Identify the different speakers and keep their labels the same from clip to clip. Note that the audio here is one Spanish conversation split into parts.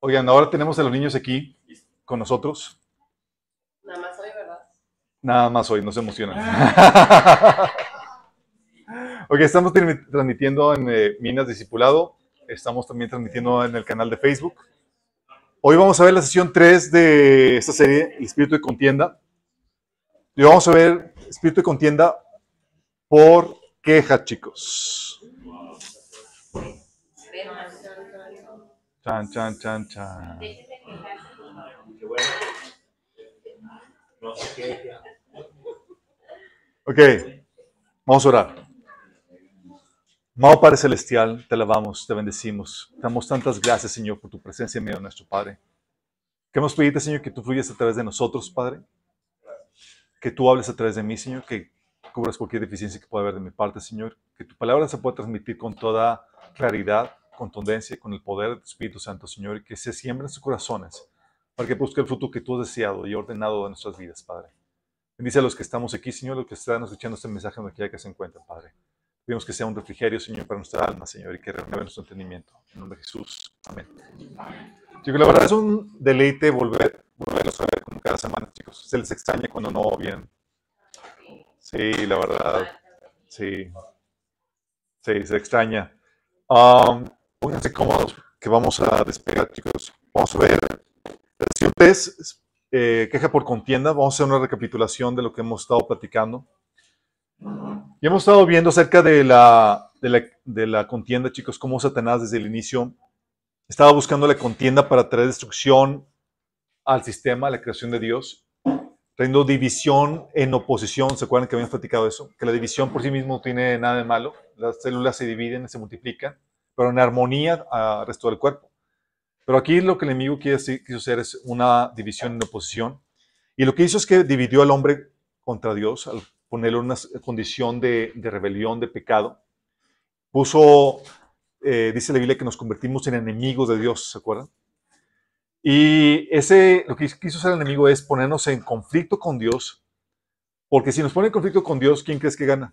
Speaker 1: Oigan, ahora tenemos a los niños aquí con nosotros.
Speaker 2: Nada más hoy, ¿verdad?
Speaker 1: Nada más hoy, no se emocionan. ok, estamos transmi- transmitiendo en eh, Minas Discipulado. Estamos también transmitiendo en el canal de Facebook. Hoy vamos a ver la sesión 3 de esta serie, El Espíritu de Contienda. Y vamos a ver Espíritu de Contienda por queja, chicos. Chan, chan, chan, chan. Ok, vamos a orar. Amado Padre Celestial, te alabamos, te bendecimos. Te damos tantas gracias, Señor, por tu presencia en medio de nuestro Padre. Queremos pedirte, Señor, que tú fluyas a través de nosotros, Padre. Que tú hables a través de mí, Señor, que cubras cualquier deficiencia que pueda haber de mi parte, Señor. Que tu palabra se pueda transmitir con toda claridad, contundencia, con el poder de tu Espíritu Santo, Señor, y que se siembre en sus corazones para que busque el fruto que tú has deseado y ordenado de nuestras vidas, Padre. Bendice a los que estamos aquí, Señor, los que están escuchando este mensaje donde quiera que se encuentren, Padre. Pedimos que sea un refrigerio, Señor, para nuestra alma, Señor, y que renueve nuestro entendimiento. En nombre de Jesús. Amén. Chicos, la verdad es un deleite volver, volverlos a ver como cada semana, chicos. Se les extraña cuando no vienen. Sí, la verdad. Sí. Sí, se extraña. Um, pónganse cómodos, que vamos a despegar, chicos. Vamos a ver. La sesión 3, eh, queja por contienda. Vamos a hacer una recapitulación de lo que hemos estado platicando. Y hemos estado viendo acerca de la, de la, de la contienda, chicos, cómo Satanás desde el inicio estaba buscando la contienda para traer destrucción al sistema, a la creación de Dios, trayendo división en oposición. ¿Se acuerdan que habíamos platicado eso? Que la división por sí mismo no tiene nada de malo. Las células se dividen, se multiplican, pero en armonía al resto del cuerpo. Pero aquí lo que el enemigo quiso hacer es una división en oposición. Y lo que hizo es que dividió al hombre contra Dios al ponerlo en una condición de, de rebelión, de pecado. Puso, eh, dice la Biblia, que nos convertimos en enemigos de Dios, ¿se acuerdan? Y ese, lo que quiso hacer el enemigo es ponernos en conflicto con Dios, porque si nos pone en conflicto con Dios, ¿quién crees que gana?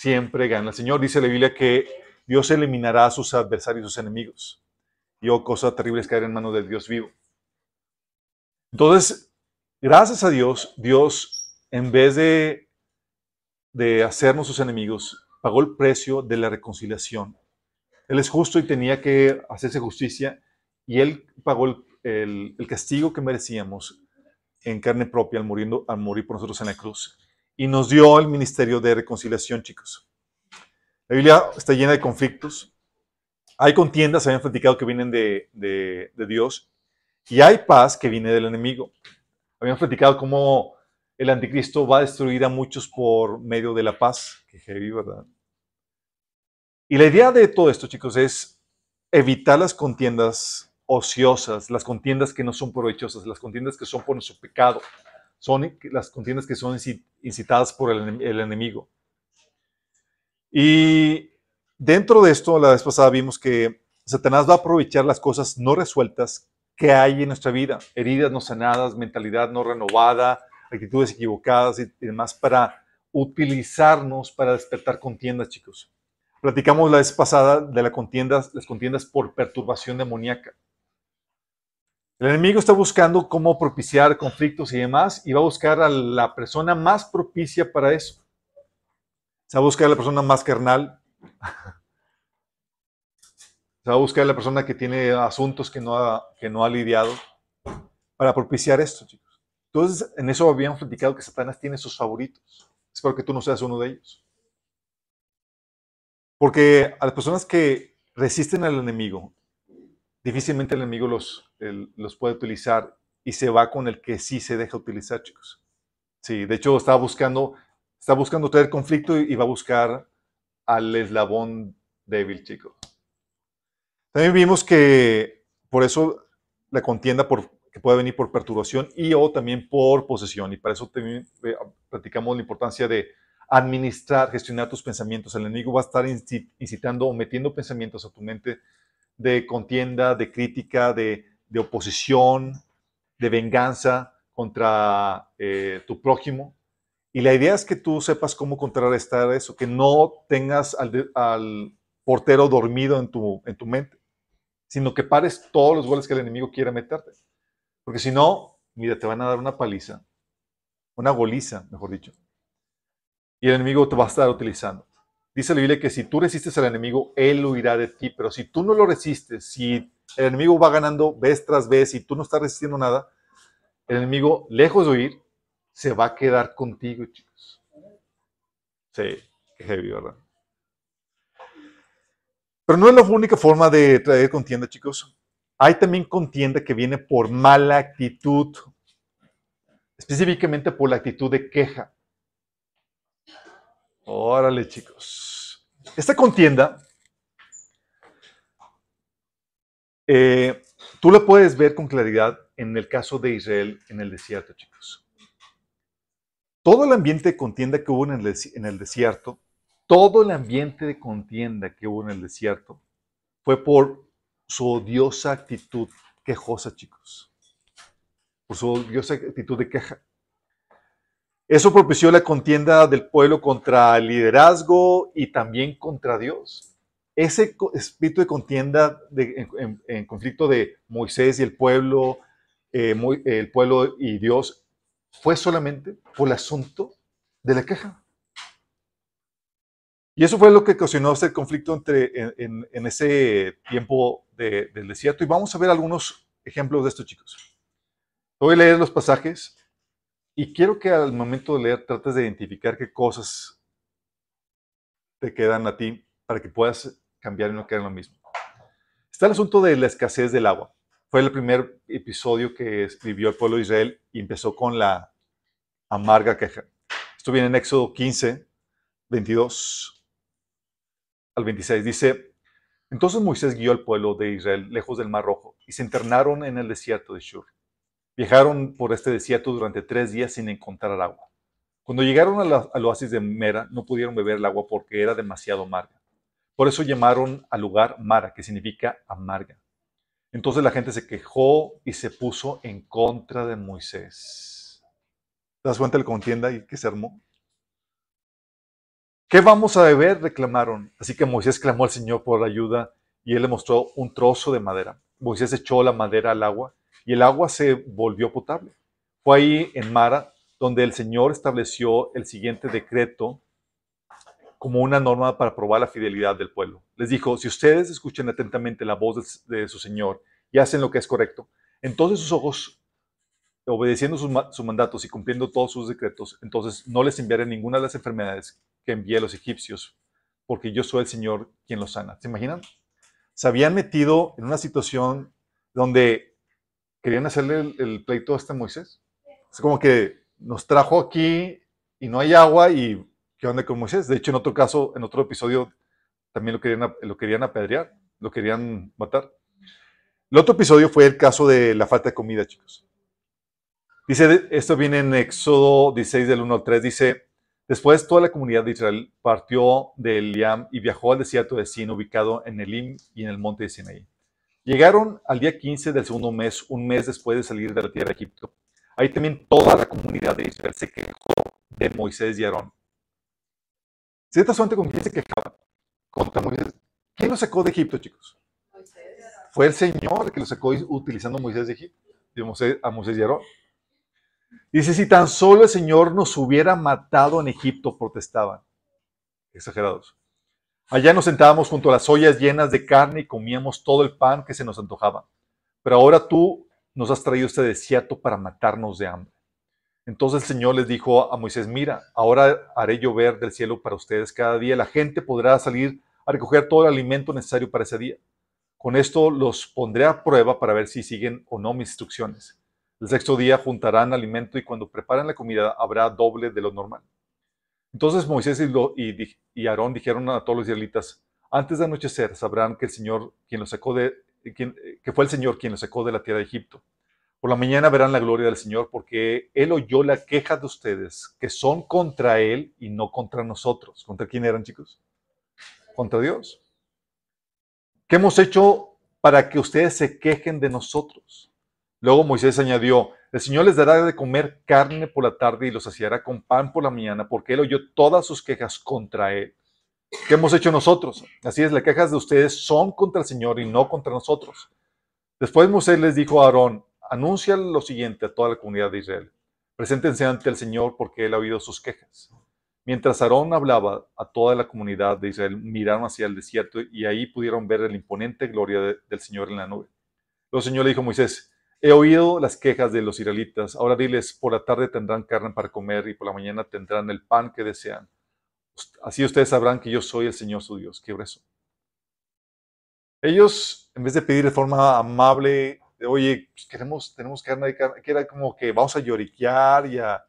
Speaker 1: Siempre gana. El Señor dice la Biblia que Dios eliminará a sus adversarios, sus enemigos. Y oh, cosa terrible es caer en manos del Dios vivo. Entonces, gracias a Dios, Dios, en vez de, de hacernos sus enemigos, pagó el precio de la reconciliación. Él es justo y tenía que hacerse justicia y Él pagó el, el, el castigo que merecíamos en carne propia al, muriendo, al morir por nosotros en la cruz. Y nos dio el ministerio de reconciliación, chicos. La Biblia está llena de conflictos. Hay contiendas, habían platicado que vienen de, de, Dios. Y hay paz que viene del enemigo. Habíamos platicado cómo el anticristo va a destruir a muchos por medio de la paz. Que heavy, ¿verdad? Y la idea de todo esto, chicos, es evitar las contiendas ociosas, las contiendas que no son provechosas, las contiendas que son por nuestro pecado, son las contiendas que son incitadas por el, enemigo. Y dentro de esto, la vez pasada vimos que Satanás va a aprovechar las cosas no resueltas que hay en nuestra vida, heridas no sanadas, mentalidad no renovada, actitudes equivocadas y demás, para utilizarnos para despertar contiendas, chicos. Platicamos la vez pasada de la contienda, las contiendas por perturbación demoníaca. El enemigo está buscando cómo propiciar conflictos y demás, y va a buscar a la persona más propicia para eso. Se va a buscar a la persona más carnal. Se va a buscar a la persona que tiene asuntos que no ha, que no ha lidiado para propiciar esto, chicos. Entonces, en eso habíamos platicado que Satanás tiene sus favoritos. Espero que tú no seas uno de ellos. Porque a las personas que resisten al enemigo, difícilmente el enemigo los, el, los puede utilizar y se va con el que sí se deja utilizar, chicos. Sí, de hecho está buscando, está buscando traer conflicto y, va a buscar al eslabón débil, chicos. También vimos que por eso la contienda por, que puede venir por perturbación y o también por posesión. Y para eso también eh, platicamos la importancia de administrar, gestionar tus pensamientos. El enemigo va a estar incitando o metiendo pensamientos a tu mente de contienda, de crítica, de, de oposición, de venganza contra eh, tu prójimo. Y la idea es que tú sepas cómo contrarrestar eso, que no tengas al, al portero dormido en tu, en tu mente. sino que pares todos los goles que el enemigo quiere meterte. Porque si no, mira, te van a dar una paliza, una goliza, mejor dicho. Y el enemigo te va a estar utilizando. Dice la Biblia que si tú resistes al enemigo, él huirá de ti. Pero si tú no lo resistes, si el enemigo va ganando vez tras vez y tú no estás resistiendo nada, el enemigo, lejos de huir, se va a quedar contigo, chicos. Sí, qué heavy, ¿verdad? Pero no es la única forma de traer contienda, chicos. Hay también contienda que viene por mala actitud, específicamente por la actitud de queja. Órale, chicos. Esta contienda, eh, tú la puedes ver con claridad en el caso de Israel en el desierto, chicos. Todo el ambiente de contienda que hubo en el, en el desierto todo el ambiente de contienda que hubo en el desierto fue por su odiosa actitud quejosa, chicos. Por su odiosa actitud de queja. Eso propició la contienda del pueblo contra el liderazgo y también contra Dios. Ese espíritu de contienda en, conflicto de Moisés y el pueblo, eh, el pueblo y Dios, fue solamente por el asunto de la queja. Y eso fue lo que ocasionó ese conflicto entre, en, ese tiempo del desierto. Y vamos a ver algunos ejemplos de esto, chicos. Voy a leer los pasajes y quiero que al momento de leer trates de identificar qué cosas te quedan a ti para que puedas cambiar y no quedar lo mismo. Está el asunto de la escasez del agua. Fue el primer episodio que escribió el pueblo de Israel y empezó con la amarga queja. Esto viene en Éxodo 15, 22 al 26. Dice, entonces Moisés guió al pueblo de Israel lejos del Mar Rojo y se internaron en el desierto de Shur. Viajaron por este desierto durante tres días sin encontrar agua. Cuando llegaron al oasis de Mera, no pudieron beber el agua porque era demasiado amarga. Por eso llamaron al lugar Mara, que significa amarga. Entonces la gente se quejó y se puso en contra de Moisés. ¿Te das cuenta de la contienda y que se armó? ¿Qué vamos a beber? reclamaron. Así que Moisés clamó al Señor por ayuda y él le mostró un trozo de madera. Moisés echó la madera al agua y el agua se volvió potable. Fue ahí en Mara donde el Señor estableció el siguiente decreto como una norma para probar la fidelidad del pueblo. Les dijo, si ustedes escuchan atentamente la voz de, su Señor y hacen lo que es correcto, entonces sus ojos, obedeciendo sus, mandatos y cumpliendo todos sus decretos, entonces no les enviaré ninguna de las enfermedades que envié a los egipcios, porque yo soy el Señor quien los sana. ¿Se imaginan? Se habían metido en una situación donde querían hacerle el, pleito a este Moisés. Es como que nos trajo aquí y no hay agua y ¿qué onda con Moisés? De hecho, en otro caso, en otro episodio, también lo querían, lo querían apedrear, lo querían matar. El otro episodio fue el caso de la falta de comida, chicos. Dice, esto viene en Éxodo 16 del 1 al 3, dice, Después, toda la comunidad de Israel partió de Eliam y viajó al desierto de Sin, ubicado en Elim y en el monte de Sinaí. Llegaron al día 15 del segundo mes, un mes después de salir de la tierra de Egipto. Ahí también toda la comunidad de Israel se quejó de Moisés y Aarón. ¿Se te con quién se quejaba? Contra Moisés. ¿Quién lo sacó de Egipto, chicos? Fue el Señor que lo sacó utilizando Moisés de Egipto, a Moisés y Aarón. Dice, si tan solo el Señor nos hubiera matado en Egipto, protestaban. Exagerados. Allá nos sentábamos junto a las ollas llenas de carne y comíamos todo el pan que se nos antojaba. Pero ahora tú nos has traído este desierto para matarnos de hambre. Entonces el Señor les dijo a Moisés, mira, ahora haré llover del cielo para ustedes cada día. La gente podrá salir a recoger todo el alimento necesario para ese día. Con esto los pondré a prueba para ver si siguen o no mis instrucciones. El sexto día juntarán alimento y cuando preparen la comida habrá doble de lo normal. Entonces Moisés y, Aarón dijeron a todos los israelitas, antes de anochecer sabrán que el Señor quien los sacó de, que fue el Señor quien los sacó de la tierra de Egipto. Por la mañana verán la gloria del Señor porque Él oyó la queja de ustedes, que son contra Él y no contra nosotros. ¿Contra quién eran, chicos? Contra Dios. ¿Qué hemos hecho para que ustedes se quejen de nosotros? Luego Moisés añadió, el Señor les dará de comer carne por la tarde y los saciará con pan por la mañana, porque él oyó todas sus quejas contra él. ¿Qué hemos hecho nosotros? Así es, las quejas de ustedes son contra el Señor y no contra nosotros. Después Moisés les dijo a Aarón, anuncia lo siguiente a toda la comunidad de Israel. Preséntense ante el Señor porque Él ha oído sus quejas. Mientras Aarón hablaba, a toda la comunidad de Israel miraron hacia el desierto y ahí pudieron ver la imponente gloria del Señor en la nube. Luego el Señor le dijo a Moisés, he oído las quejas de los israelitas, ahora diles, por la tarde tendrán carne para comer y por la mañana tendrán el pan que desean Así ustedes sabrán que yo soy el Señor su Dios. Qué grueso. Ellos, en vez de pedir de forma amable, de, oye, pues queremos, tenemos carne, que era como que vamos a lloriquear y a...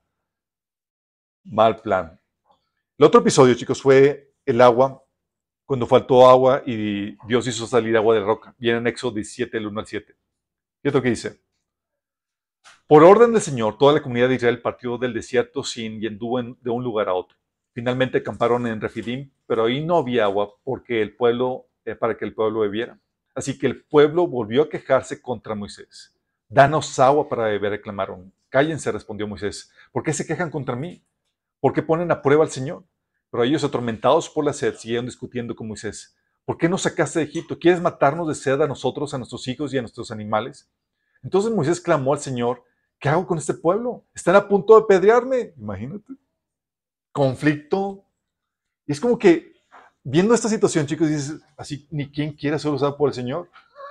Speaker 1: Mal plan. El otro episodio, chicos, fue el agua, cuando faltó agua y Dios hizo salir agua de roca. Viene en Éxodo 17, el 1 al 7. ¿Y esto que dice? Por orden del Señor, toda la comunidad de Israel partió del desierto sin y anduvo de un lugar a otro. Finalmente acamparon en Refidim, pero ahí no había agua porque el pueblo, eh, para que el pueblo bebiera. Así que el pueblo volvió a quejarse contra Moisés. Danos agua para beber, reclamaron. Cállense, respondió Moisés. ¿Por qué se quejan contra mí? ¿Por qué ponen a prueba al Señor? Pero ellos, atormentados por la sed, siguieron discutiendo con Moisés. ¿Por qué nos sacaste de Egipto? ¿Quieres matarnos de sed a nosotros, a nuestros hijos y a nuestros animales? Entonces Moisés clamó al Señor, ¿qué hago con este pueblo? Están a punto de pedrearme. Imagínate conflicto. Y es como que viendo esta situación, chicos, dices, así, ni quien quiera ser usado por el Señor.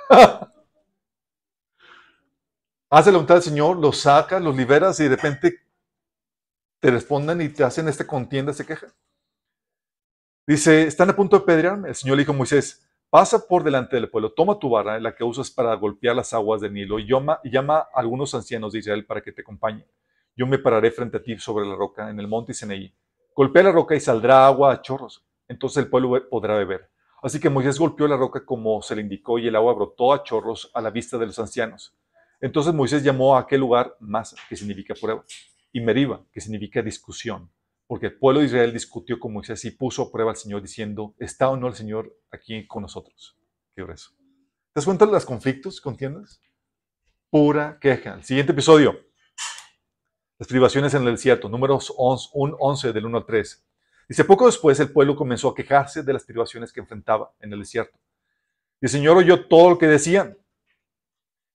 Speaker 1: Hace la voluntad del Señor, los sacas, los liberas y de repente te responden y te hacen esta contienda, se queja. Dice, están a punto de pedrearme. El Señor le dijo a Moisés, pasa por delante del pueblo, toma tu barra, la que usas para golpear las aguas del Nilo, y llama, y llama a algunos ancianos de Israel para que te acompañen. Yo me pararé frente a ti sobre la roca en el monte Sinaí Golpea la roca y saldrá agua a chorros. Entonces el pueblo podrá beber. Así que Moisés golpeó la roca como se le indicó y el agua brotó a chorros a la vista de los ancianos. Entonces Moisés llamó a aquel lugar Masa, que significa prueba, y Meriba, que significa discusión, porque el pueblo de Israel discutió con Moisés y puso a prueba al Señor diciendo, ¿está o no el Señor aquí con nosotros? Qué grueso. ¿Te das cuenta de los conflictos, contiendas? Pura queja. El siguiente episodio. Las privaciones en el desierto, números 11, del 1 al 3. Dice, poco después el pueblo comenzó a quejarse de las privaciones que enfrentaba en el desierto. Y el Señor oyó todo lo que decían.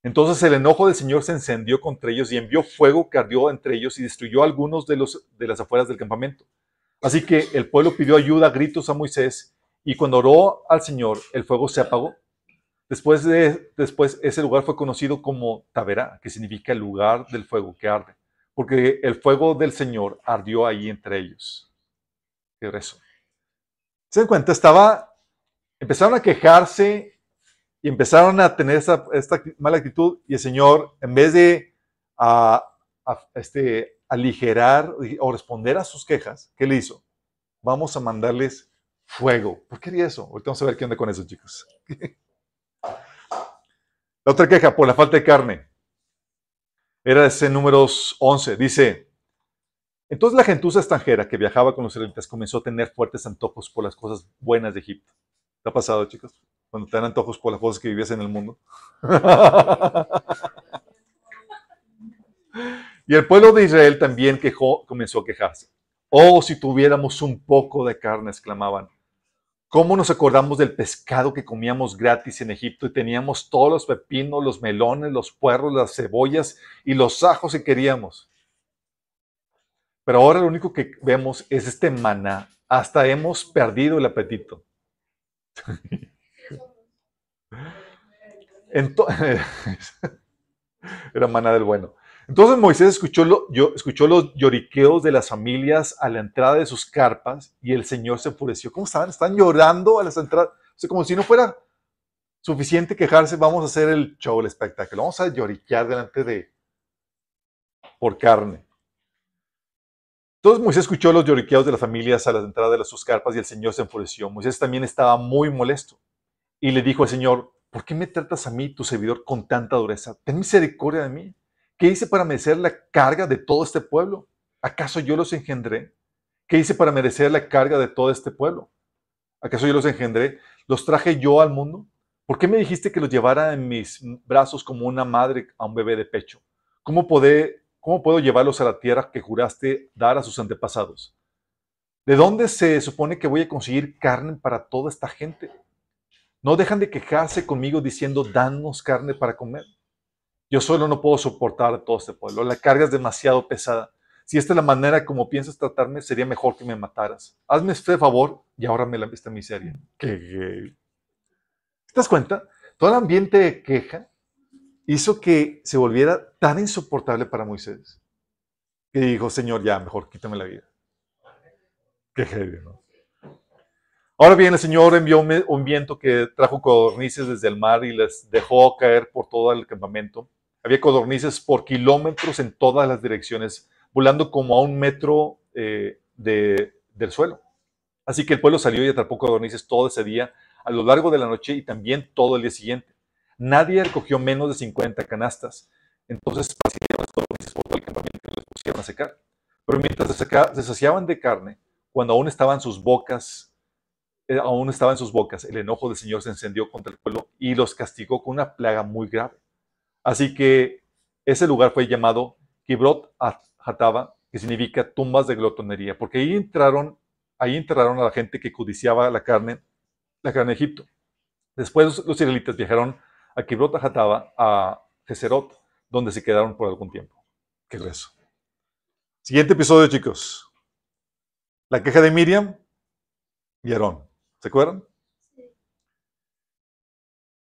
Speaker 1: Entonces el enojo del Señor se encendió contra ellos y envió fuego que ardió entre ellos y destruyó algunos de, los, de las afueras del campamento. Así que el pueblo pidió ayuda a gritos a Moisés y cuando oró al Señor, el fuego se apagó. Después, de, después ese lugar fue conocido como Taberá, que significa el lugar del fuego que arde porque el fuego del Señor ardió ahí entre ellos. Qué eso. ¿Se dan cuenta? Estaba, empezaron a quejarse y empezaron a tener esta, mala actitud y el Señor, en vez de este, aligerar o responder a sus quejas, ¿qué le hizo? Vamos a mandarles fuego. ¿Por qué haría eso? Ahorita vamos a ver qué onda con eso, chicos. La otra queja, por la falta de carne. Era ese números 11. Dice, entonces la gentuza extranjera que viajaba con los israelitas comenzó a tener fuertes antojos por las cosas buenas de Egipto. ¿Te ha pasado, chicos? Cuando te dan antojos por las cosas que vivías en el mundo. y el pueblo de Israel también quejó, comenzó a quejarse. Oh, si tuviéramos un poco de carne, exclamaban. ¿Cómo nos acordamos del pescado que comíamos gratis en Egipto y teníamos todos los pepinos, los melones, los puerros, las cebollas y los ajos que queríamos? Pero ahora lo único que vemos es este maná. Hasta hemos perdido el apetito. Era maná del bueno. Entonces Moisés escuchó, escuchó los lloriqueos de las familias a la entrada de sus carpas y el Señor se enfureció. ¿Cómo estaban? Están llorando a las entradas. O como si no fuera suficiente quejarse, vamos a hacer el show, el espectáculo. Vamos a lloriquear delante de... por carne. Entonces Moisés escuchó los lloriqueos de las familias a la entrada de sus carpas y el Señor se enfureció. Moisés también estaba muy molesto y le dijo al Señor, ¿por qué me tratas a mí, tu servidor, con tanta dureza? Ten misericordia de mí ¿Qué hice para merecer la carga de todo este pueblo? ¿Acaso yo los engendré? ¿Qué hice para merecer la carga de todo este pueblo? ¿Acaso yo los engendré? ¿Los traje yo al mundo? ¿Por qué me dijiste que los llevara en mis brazos como una madre a un bebé de pecho? ¿Cómo, ¿Cómo puedo llevarlos a la tierra que juraste dar a sus antepasados? ¿De dónde se supone que voy a conseguir carne para toda esta gente? No dejan de quejarse conmigo diciendo, danos carne para comer. Yo solo no puedo soportar a todo este pueblo. La carga es demasiado pesada. Si esta es la manera como piensas tratarme, sería mejor que me mataras. Hazme este favor y ahora me la esta miseria. ¿Qué, ¿Te das cuenta? Todo el ambiente de queja hizo que se volviera tan insoportable para Moisés que dijo, Señor, ya, mejor quítame la vida. Qué heavy, ¿no? Ahora bien, el Señor envió un viento que trajo codornices desde el mar y les dejó caer por todo el campamento. Había codornices por kilómetros en todas las direcciones, volando como a un metro eh, del suelo. Así que el pueblo salió y atrapó codornices todo ese día, a lo largo de la noche y también todo el día siguiente. Nadie recogió menos de 50 canastas. Entonces esparcieron las codornices por todo el campamento y los pusieron a secar. Pero mientras se saciaban de carne, cuando aún estaban sus bocas aún estaba en sus bocas, el enojo del Señor se encendió contra el pueblo y los castigó con una plaga muy grave. Así que ese lugar fue llamado Kibrot Hataba, que significa tumbas de glotonería, porque ahí entraron, ahí enterraron a la gente que codiciaba la carne, la carne de Egipto. Después los israelitas viajaron a Kibrot Hataba, a Geserot, donde se quedaron por algún tiempo. Qué grueso. Siguiente episodio, chicos. La queja de Miriam y Aarón. ¿Se acuerdan?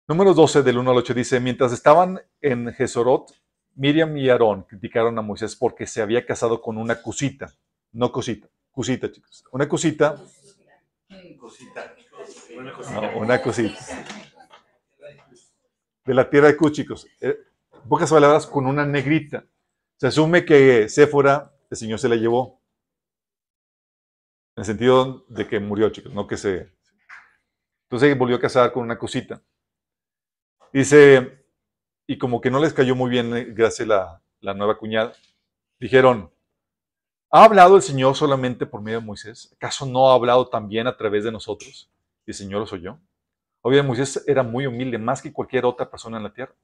Speaker 1: Número 12 del 1 al 8 dice, mientras estaban en Gesorot, Miriam y Aarón criticaron a Moisés porque se había casado con una cosita, no cosita, cosita chicos, una cosita. una cosita. De la tierra de Cus, chicos. Eh, pocas palabras, con una negrita. Se asume que Séfora, el Señor se la llevó. En el sentido de que murió, chicos, no que se entonces volvió a casar con una cosita. Dice, y como que no les cayó muy bien, eh, gracias a la, nueva cuñada, dijeron, ¿ha hablado el Señor solamente por medio de Moisés? ¿Acaso no ha hablado también a través de nosotros? Y el Señor lo oyó. Obviamente Moisés era muy humilde, más que cualquier otra persona en la tierra.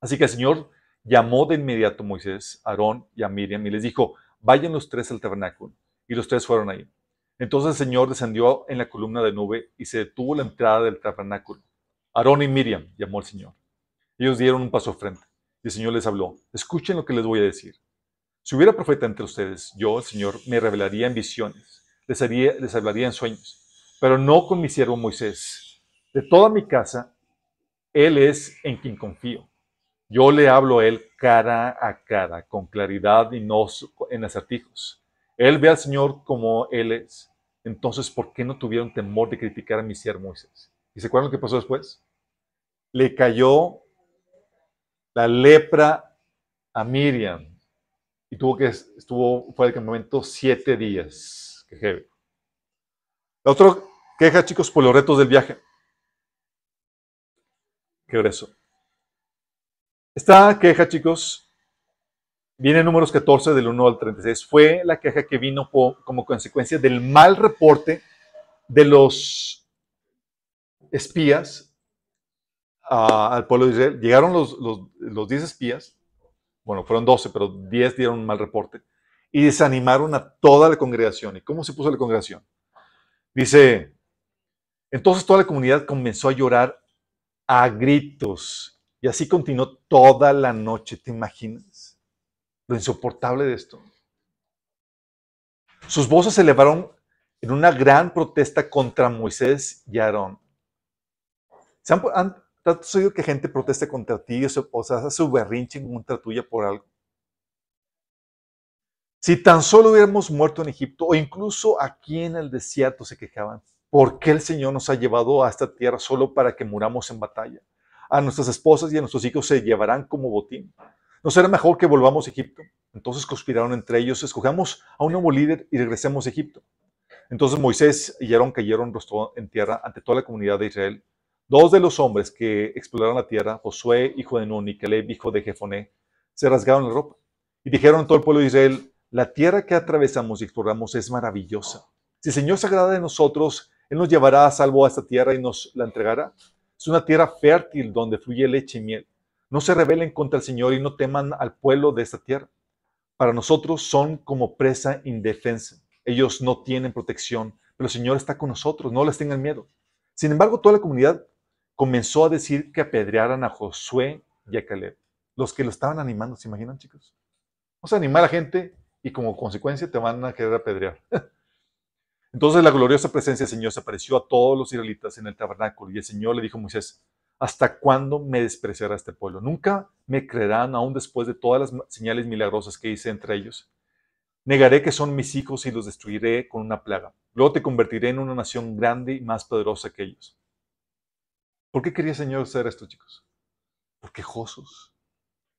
Speaker 1: Así que el Señor llamó de inmediato a Moisés, a Aarón y a Miriam y les dijo, vayan los tres al tabernáculo. Y los tres fueron ahí. Entonces el Señor descendió en la columna de nube y se detuvo la entrada del tabernáculo. Aarón y Miriam llamó al Señor. Ellos dieron un paso frente y el Señor les habló. Escuchen lo que les voy a decir. Si hubiera profeta entre ustedes, yo, el Señor, me revelaría en visiones, les, les hablaría en sueños, pero no con mi siervo Moisés. De toda mi casa, Él es en quien confío. Yo le hablo a Él cara a cara, con claridad y no en acertijos. Él ve al Señor como Él es entonces, ¿por qué no tuvieron temor de criticar a mi siervo Moisés? ¿Y se acuerdan lo que pasó después? Le cayó la lepra a Miriam y tuvo que, estuvo fuera del campamento siete días. Qué. La otra queja, chicos, por los retos del viaje. Qué grueso. Esta queja, chicos, Viene en números 14 del 1 al 36. Fue la queja que vino como consecuencia del mal reporte de los espías al pueblo de Israel. Llegaron los, los, 10 espías, bueno, fueron 12, pero 10 dieron un mal reporte, y desanimaron a toda la congregación. ¿Y cómo se puso la congregación? Dice, entonces toda la comunidad comenzó a llorar a gritos, y así continuó toda la noche, ¿te imaginas? Lo insoportable de esto. Sus voces se elevaron en una gran protesta contra Moisés y Aarón. ¿Se han, han, oído que gente proteste contra ti o hace su berrinche contra tuya por algo? Si tan solo hubiéramos muerto en Egipto o incluso aquí en el desierto se quejaban, ¿por qué el Señor nos ha llevado a esta tierra solo para que muramos en batalla? A nuestras esposas y a nuestros hijos se llevarán como botín. ¿No será mejor que volvamos a Egipto? Entonces conspiraron entre ellos, escogamos a un nuevo líder y regresemos a Egipto. Entonces Moisés y Aarón cayeron rostro en tierra ante toda la comunidad de Israel. Dos de los hombres que exploraron la tierra, Josué, hijo de Nun, y Caleb, hijo de Jefoné, se rasgaron la ropa y dijeron a todo el pueblo de Israel, la tierra que atravesamos y exploramos es maravillosa. Si el Señor se agrada de nosotros, Él nos llevará a salvo a esta tierra y nos la entregará. Es una tierra fértil donde fluye leche y miel. No se rebelen contra el Señor y no teman al pueblo de esta tierra. Para nosotros son como presa indefensa. ellos no tienen protección, pero el Señor está con nosotros, no les tengan miedo. Sin embargo, toda la comunidad comenzó a decir que apedrearan a Josué y a Caleb, los que lo estaban animando, ¿se imaginan, chicos? Vamos a animar a la gente y como consecuencia te van a querer apedrear. Entonces la gloriosa presencia del Señor se apareció a todos los israelitas en el tabernáculo y el Señor le dijo a Moisés, ¿hasta cuándo me despreciará este pueblo? ¿Nunca me creerán aún después de todas las señales milagrosas que hice entre ellos? Negaré que son mis hijos y los destruiré con una plaga. Luego te convertiré en una nación grande y más poderosa que ellos. ¿Por qué quería el Señor hacer esto, chicos? Por quejosos.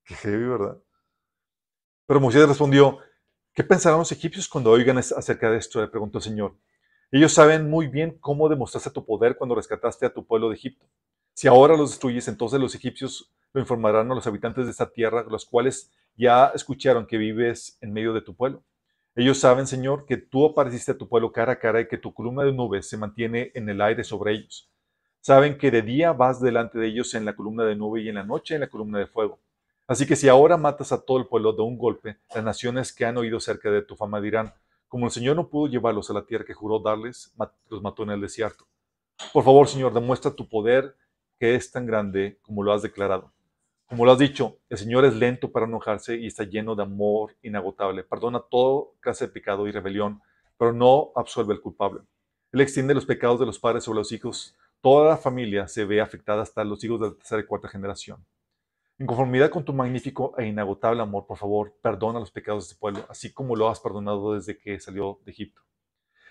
Speaker 1: Qué heavy, ¿verdad? Pero Moisés respondió, ¿qué pensarán los egipcios cuando oigan acerca de esto? Le preguntó el Señor. Ellos saben muy bien cómo demostraste tu poder cuando rescataste a tu pueblo de Egipto. Si ahora los destruyes, entonces los egipcios lo informarán a los habitantes de esta tierra, los cuales ya escucharon que vives en medio de tu pueblo. Ellos saben, Señor, que tú apareciste a tu pueblo cara a cara y que tu columna de nubes se mantiene en el aire sobre ellos. Saben que de día vas delante de ellos en la columna de nube y en la noche en la columna de fuego. Así que si ahora matas a todo el pueblo de un golpe, las naciones que han oído cerca de tu fama dirán, como el Señor no pudo llevarlos a la tierra que juró darles, los mató en el desierto. Por favor, Señor, demuestra tu poder es tan grande como lo has declarado. Como lo has dicho, el Señor es lento para enojarse y está lleno de amor inagotable. Perdona todo clase de pecado y rebelión, pero no absuelve al culpable. Él extiende los pecados de los padres sobre los hijos. Toda la familia se ve afectada hasta los hijos de la tercera y cuarta generación. En conformidad con tu magnífico e inagotable amor, por favor, perdona los pecados de este pueblo, así como lo has perdonado desde que salió de Egipto.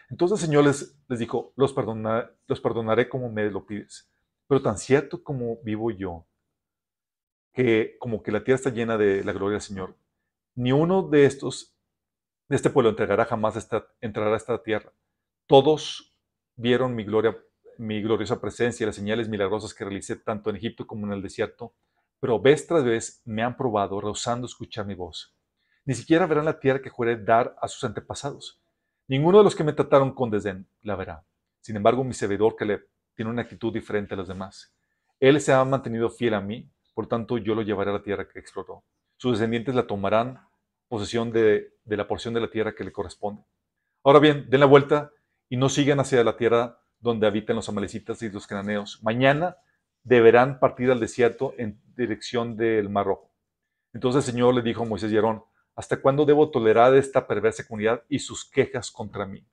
Speaker 1: Entonces el Señor les, dijo, los, los perdonaré como me lo pides. Pero tan cierto como vivo yo, que como que la tierra está llena de la gloria del Señor, ni uno de estos, de este pueblo entregará jamás esta, entrará a esta tierra. Todos vieron mi gloria, mi gloriosa presencia las señales milagrosas que realicé tanto en Egipto como en el desierto, pero vez tras vez me han probado, rehusando escuchar mi voz. Ni siquiera verán la tierra que juré dar a sus antepasados. Ninguno de los que me trataron con desdén la verá. Sin embargo, mi servidor Caleb tiene una actitud diferente a los demás. Él se ha mantenido fiel a mí, por tanto yo lo llevaré a la tierra que exploró. Sus descendientes la tomarán posesión de, la porción de la tierra que le corresponde. Ahora bien, den la vuelta y no sigan hacia la tierra donde habitan los amalecitas y los cananeos. Mañana deberán partir al desierto en dirección del Mar Rojo. Entonces el Señor le dijo a Moisés y Aarón, ¿hasta cuándo debo tolerar esta perversa comunidad y sus quejas contra mí?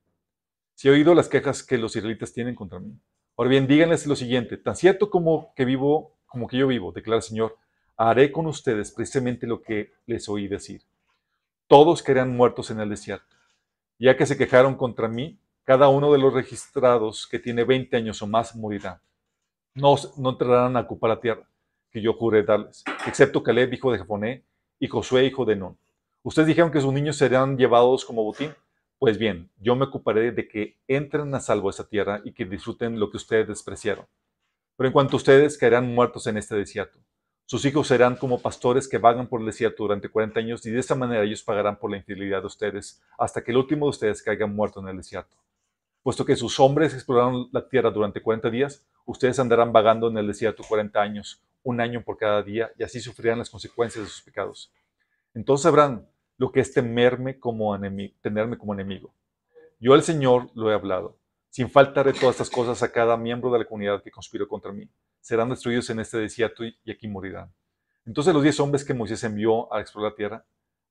Speaker 1: Si he oído las quejas que los israelitas tienen contra mí. Ahora bien, díganles lo siguiente, tan cierto como que vivo, como que yo vivo, declara el Señor, haré con ustedes precisamente lo que les oí decir. Todos quedarán muertos en el desierto. Ya que se quejaron contra mí, cada uno de los registrados que tiene 20 años o más morirá. No, no entrarán a ocupar la tierra que yo juré darles, excepto Caleb, hijo de Jefoné, y Josué, hijo de Nun. Ustedes dijeron que sus niños serán llevados como botín. Pues bien, yo me ocuparé de que entren a salvo a esa tierra y que disfruten lo que ustedes despreciaron. Pero en cuanto a ustedes, caerán muertos en este desierto. Sus hijos serán como pastores que vagan por el desierto durante 40 años y de esta manera ellos pagarán por la infidelidad de ustedes hasta que el último de ustedes caiga muerto en el desierto. Puesto que sus hombres exploraron la tierra durante 40 días, ustedes andarán vagando en el desierto 40 años, un año por cada día, y así sufrirán las consecuencias de sus pecados. Entonces sabrán lo que es temerme como tenerme como enemigo. Yo el Señor lo he hablado. Sin falta de todas estas cosas a cada miembro de la comunidad que conspiró contra mí. Serán destruidos en este desierto y, aquí morirán. Entonces los diez hombres que Moisés envió a explorar la tierra,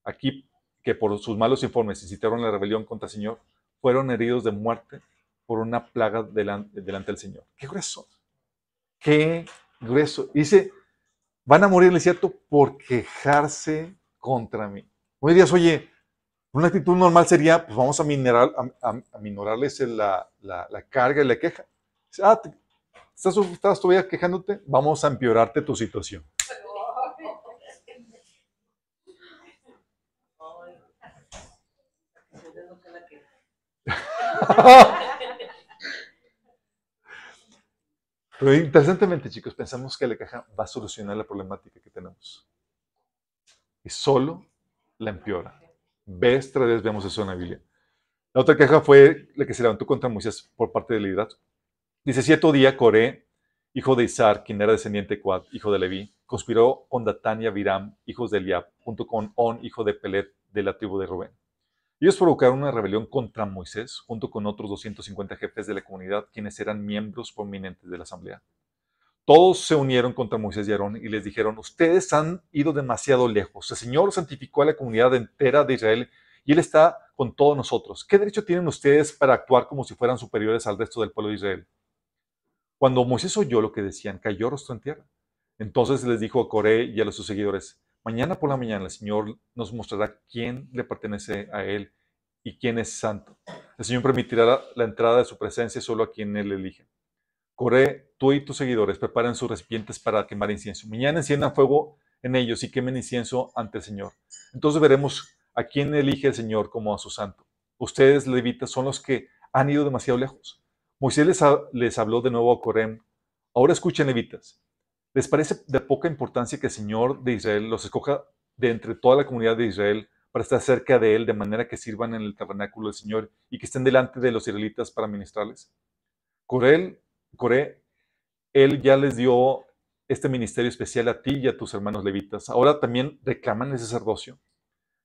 Speaker 1: aquí que por sus malos informes incitaron la rebelión contra el Señor, fueron heridos de muerte por una plaga delante, delante del Señor. ¡Qué grueso! ¡Qué grueso! Dice, van a morir en el desierto por quejarse contra mí. Hoy días, oye, una actitud normal sería, pues vamos a, minorarles la, carga y la queja. Ah, ¿estás, estás todavía quejándote? Vamos a empeorarte tu situación. Pero interesantemente, chicos, pensamos que la queja va a solucionar la problemática que tenemos. Y solo la empeora. Vez tras vez vemos eso en la Biblia. La otra queja fue la que se levantó contra Moisés por parte del liderazgo. Dice, cierto día Coré, hijo de Isar, quien era descendiente de Cuad, hijo de Leví, conspiró con Datán y Abiram, hijos de Eliab, junto con On, hijo de Pelet, de la tribu de Rubén. Ellos provocaron una rebelión contra Moisés, junto con otros 250 jefes de la comunidad, quienes eran miembros prominentes de la asamblea. Todos se unieron contra Moisés y Aarón y les dijeron, ustedes han ido demasiado lejos. El Señor santificó a la comunidad entera de Israel y Él está con todos nosotros. ¿Qué derecho tienen ustedes para actuar como si fueran superiores al resto del pueblo de Israel? Cuando Moisés oyó lo que decían, cayó rostro en tierra. Entonces les dijo a Coré y a los sus seguidores, mañana por la mañana el Señor nos mostrará quién le pertenece a Él y quién es santo. El Señor permitirá la entrada de su presencia solo a quien Él elige. Coré, tú y tus seguidores preparen sus recipientes para quemar incienso. Mañana enciendan fuego en ellos y quemen incienso ante el Señor. Entonces veremos a quién elige el Señor como a su santo. Ustedes, levitas, son los que han ido demasiado lejos. Moisés les, habló de nuevo a Coré. Ahora escuchen, levitas. ¿Les parece de poca importancia que el Señor de Israel los escoja de entre toda la comunidad de Israel para estar cerca de Él de manera que sirvan en el tabernáculo del Señor y que estén delante de los israelitas para ministrarles? Coré, Coré, Él ya les dio este ministerio especial a ti y a tus hermanos levitas. Ahora también reclaman el sacerdocio.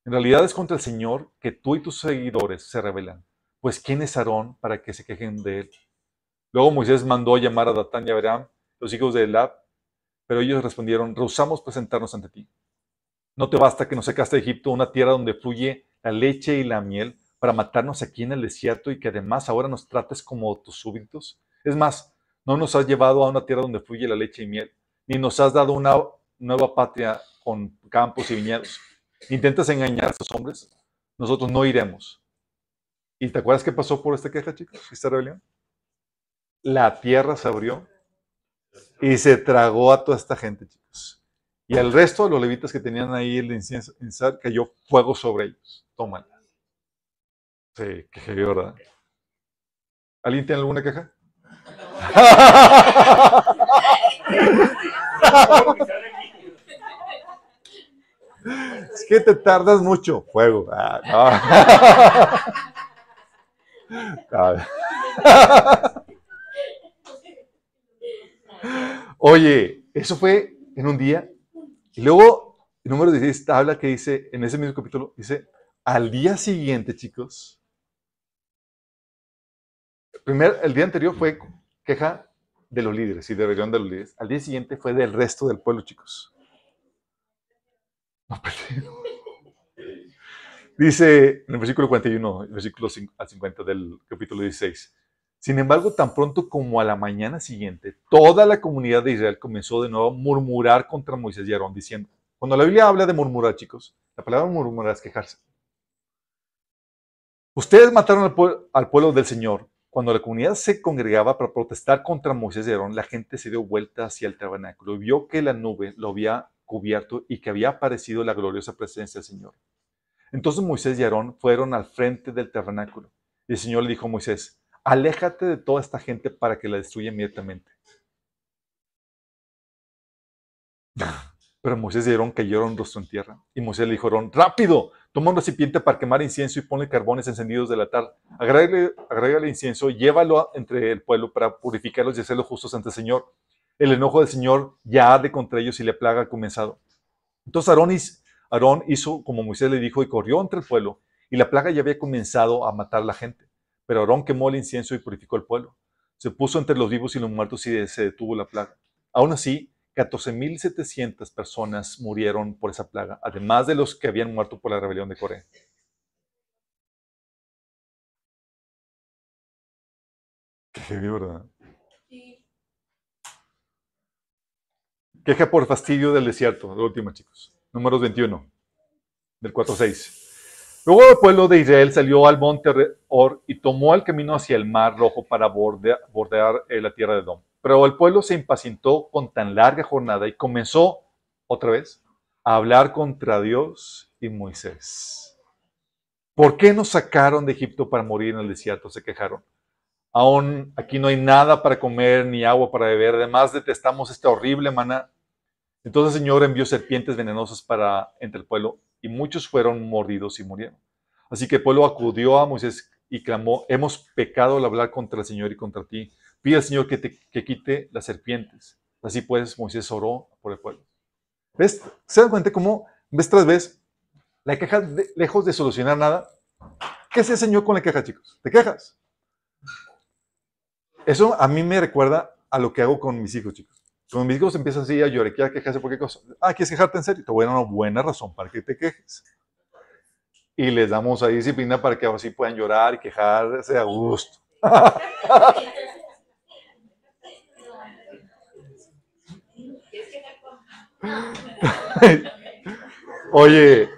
Speaker 1: En realidad es contra el Señor que tú y tus seguidores se rebelan. Pues ¿quién es Aarón para que se quejen de él? Luego Moisés mandó llamar a Datán y a Abraham, los hijos de Elab, pero ellos respondieron, rehusamos presentarnos ante ti. ¿No te basta que nos sacaste de Egipto, una tierra donde fluye la leche y la miel, para matarnos aquí en el desierto y que además ahora nos trates como tus súbditos? Es más, no nos has llevado a una tierra donde fluye la leche y miel, ni nos has dado una nueva patria con campos y viñedos intentas engañar a estos hombres, nosotros no iremos. ¿Y te acuerdas qué pasó por esta queja, chicos? Esta rebelión. La tierra se abrió y se tragó a toda esta gente, chicos. Y al resto los levitas que tenían ahí el incienso, cayó fuego sobre ellos. Tómala. Sí, qué ¿verdad? ¿Alguien tiene alguna queja? Es que te tardas mucho. Fuego. Ah, Oye, eso fue en un día. Y luego, número 16 habla que dice, en ese mismo capítulo, dice, al día siguiente, chicos. Primer, el día anterior fue queja de los líderes y rebelión de los líderes. Al día siguiente fue del resto del pueblo, chicos. Dice en el versículo 41, el versículo al 50 del capítulo 16. Sin embargo, tan pronto como a la mañana siguiente, toda la comunidad de Israel comenzó de nuevo a murmurar contra Moisés y Aarón, diciendo, cuando la Biblia habla de murmurar, chicos, la palabra murmurar es quejarse. Ustedes mataron al pueblo del Señor. Cuando la comunidad se congregaba para protestar contra Moisés y Aarón, la gente se dio vuelta hacia el tabernáculo y vio que la nube lo había cubierto y que había aparecido la gloriosa presencia del Señor. Entonces Moisés y Aarón fueron al frente del tabernáculo y el Señor le dijo a Moisés, aléjate de toda esta gente para que la destruya inmediatamente. Pero Moisés y Aarón cayeron rostro en tierra. Y Moisés le dijo a Aarón, rápido, toma un recipiente para quemar incienso y ponle carbones encendidos del altar. Agrégale, agrégale incienso, llévalo entre el pueblo para purificarlos y hacerlos justos ante el Señor el enojo del Señor ya arde contra ellos y la plaga ha comenzado. Entonces Aarón, hizo como Moisés le dijo y corrió entre el pueblo, y la plaga ya había comenzado a matar la gente. Pero Aarón quemó el incienso y purificó el pueblo. Se puso entre los vivos y los muertos y se detuvo la plaga. Aún así, 14.700 personas murieron por esa plaga, además de los que habían muerto por la rebelión de Coré. Qué ¿verdad? Queja por fastidio del desierto, la última, chicos. Números 21, del 4 6. Luego el pueblo de Israel salió al monte Or y tomó el camino hacia el mar rojo para bordear, eh, la tierra de Dom. Pero el pueblo se impacientó con tan larga jornada y comenzó, otra vez, a hablar contra Dios y Moisés. ¿Por qué nos sacaron de Egipto para morir en el desierto? Se quejaron. Aún aquí no hay nada para comer ni agua para beber. Además detestamos esta horrible maná entonces el Señor envió serpientes venenosas para entre el pueblo y muchos fueron mordidos y murieron. Así que el pueblo acudió a Moisés y clamó, hemos pecado al hablar contra el Señor y contra ti. Pide al Señor que, te, que quite las serpientes. Así pues Moisés oró por el pueblo. ¿Ves? ¿Se dan cuenta cómo vez tras vez la queja, lejos de solucionar nada, ¿Qué hace el Señor con la queja, chicos? ¿Te quejas? Eso a mí me recuerda a lo que hago con mis hijos, chicos. Cuando mis hijos empiezan así a llorar, a quejarse por qué cosa. Ah, ¿quieres quejarte en serio? Te voy a dar una buena razón para que te quejes. Y les damos ahí disciplina para que así puedan llorar y quejarse a gusto. Oye,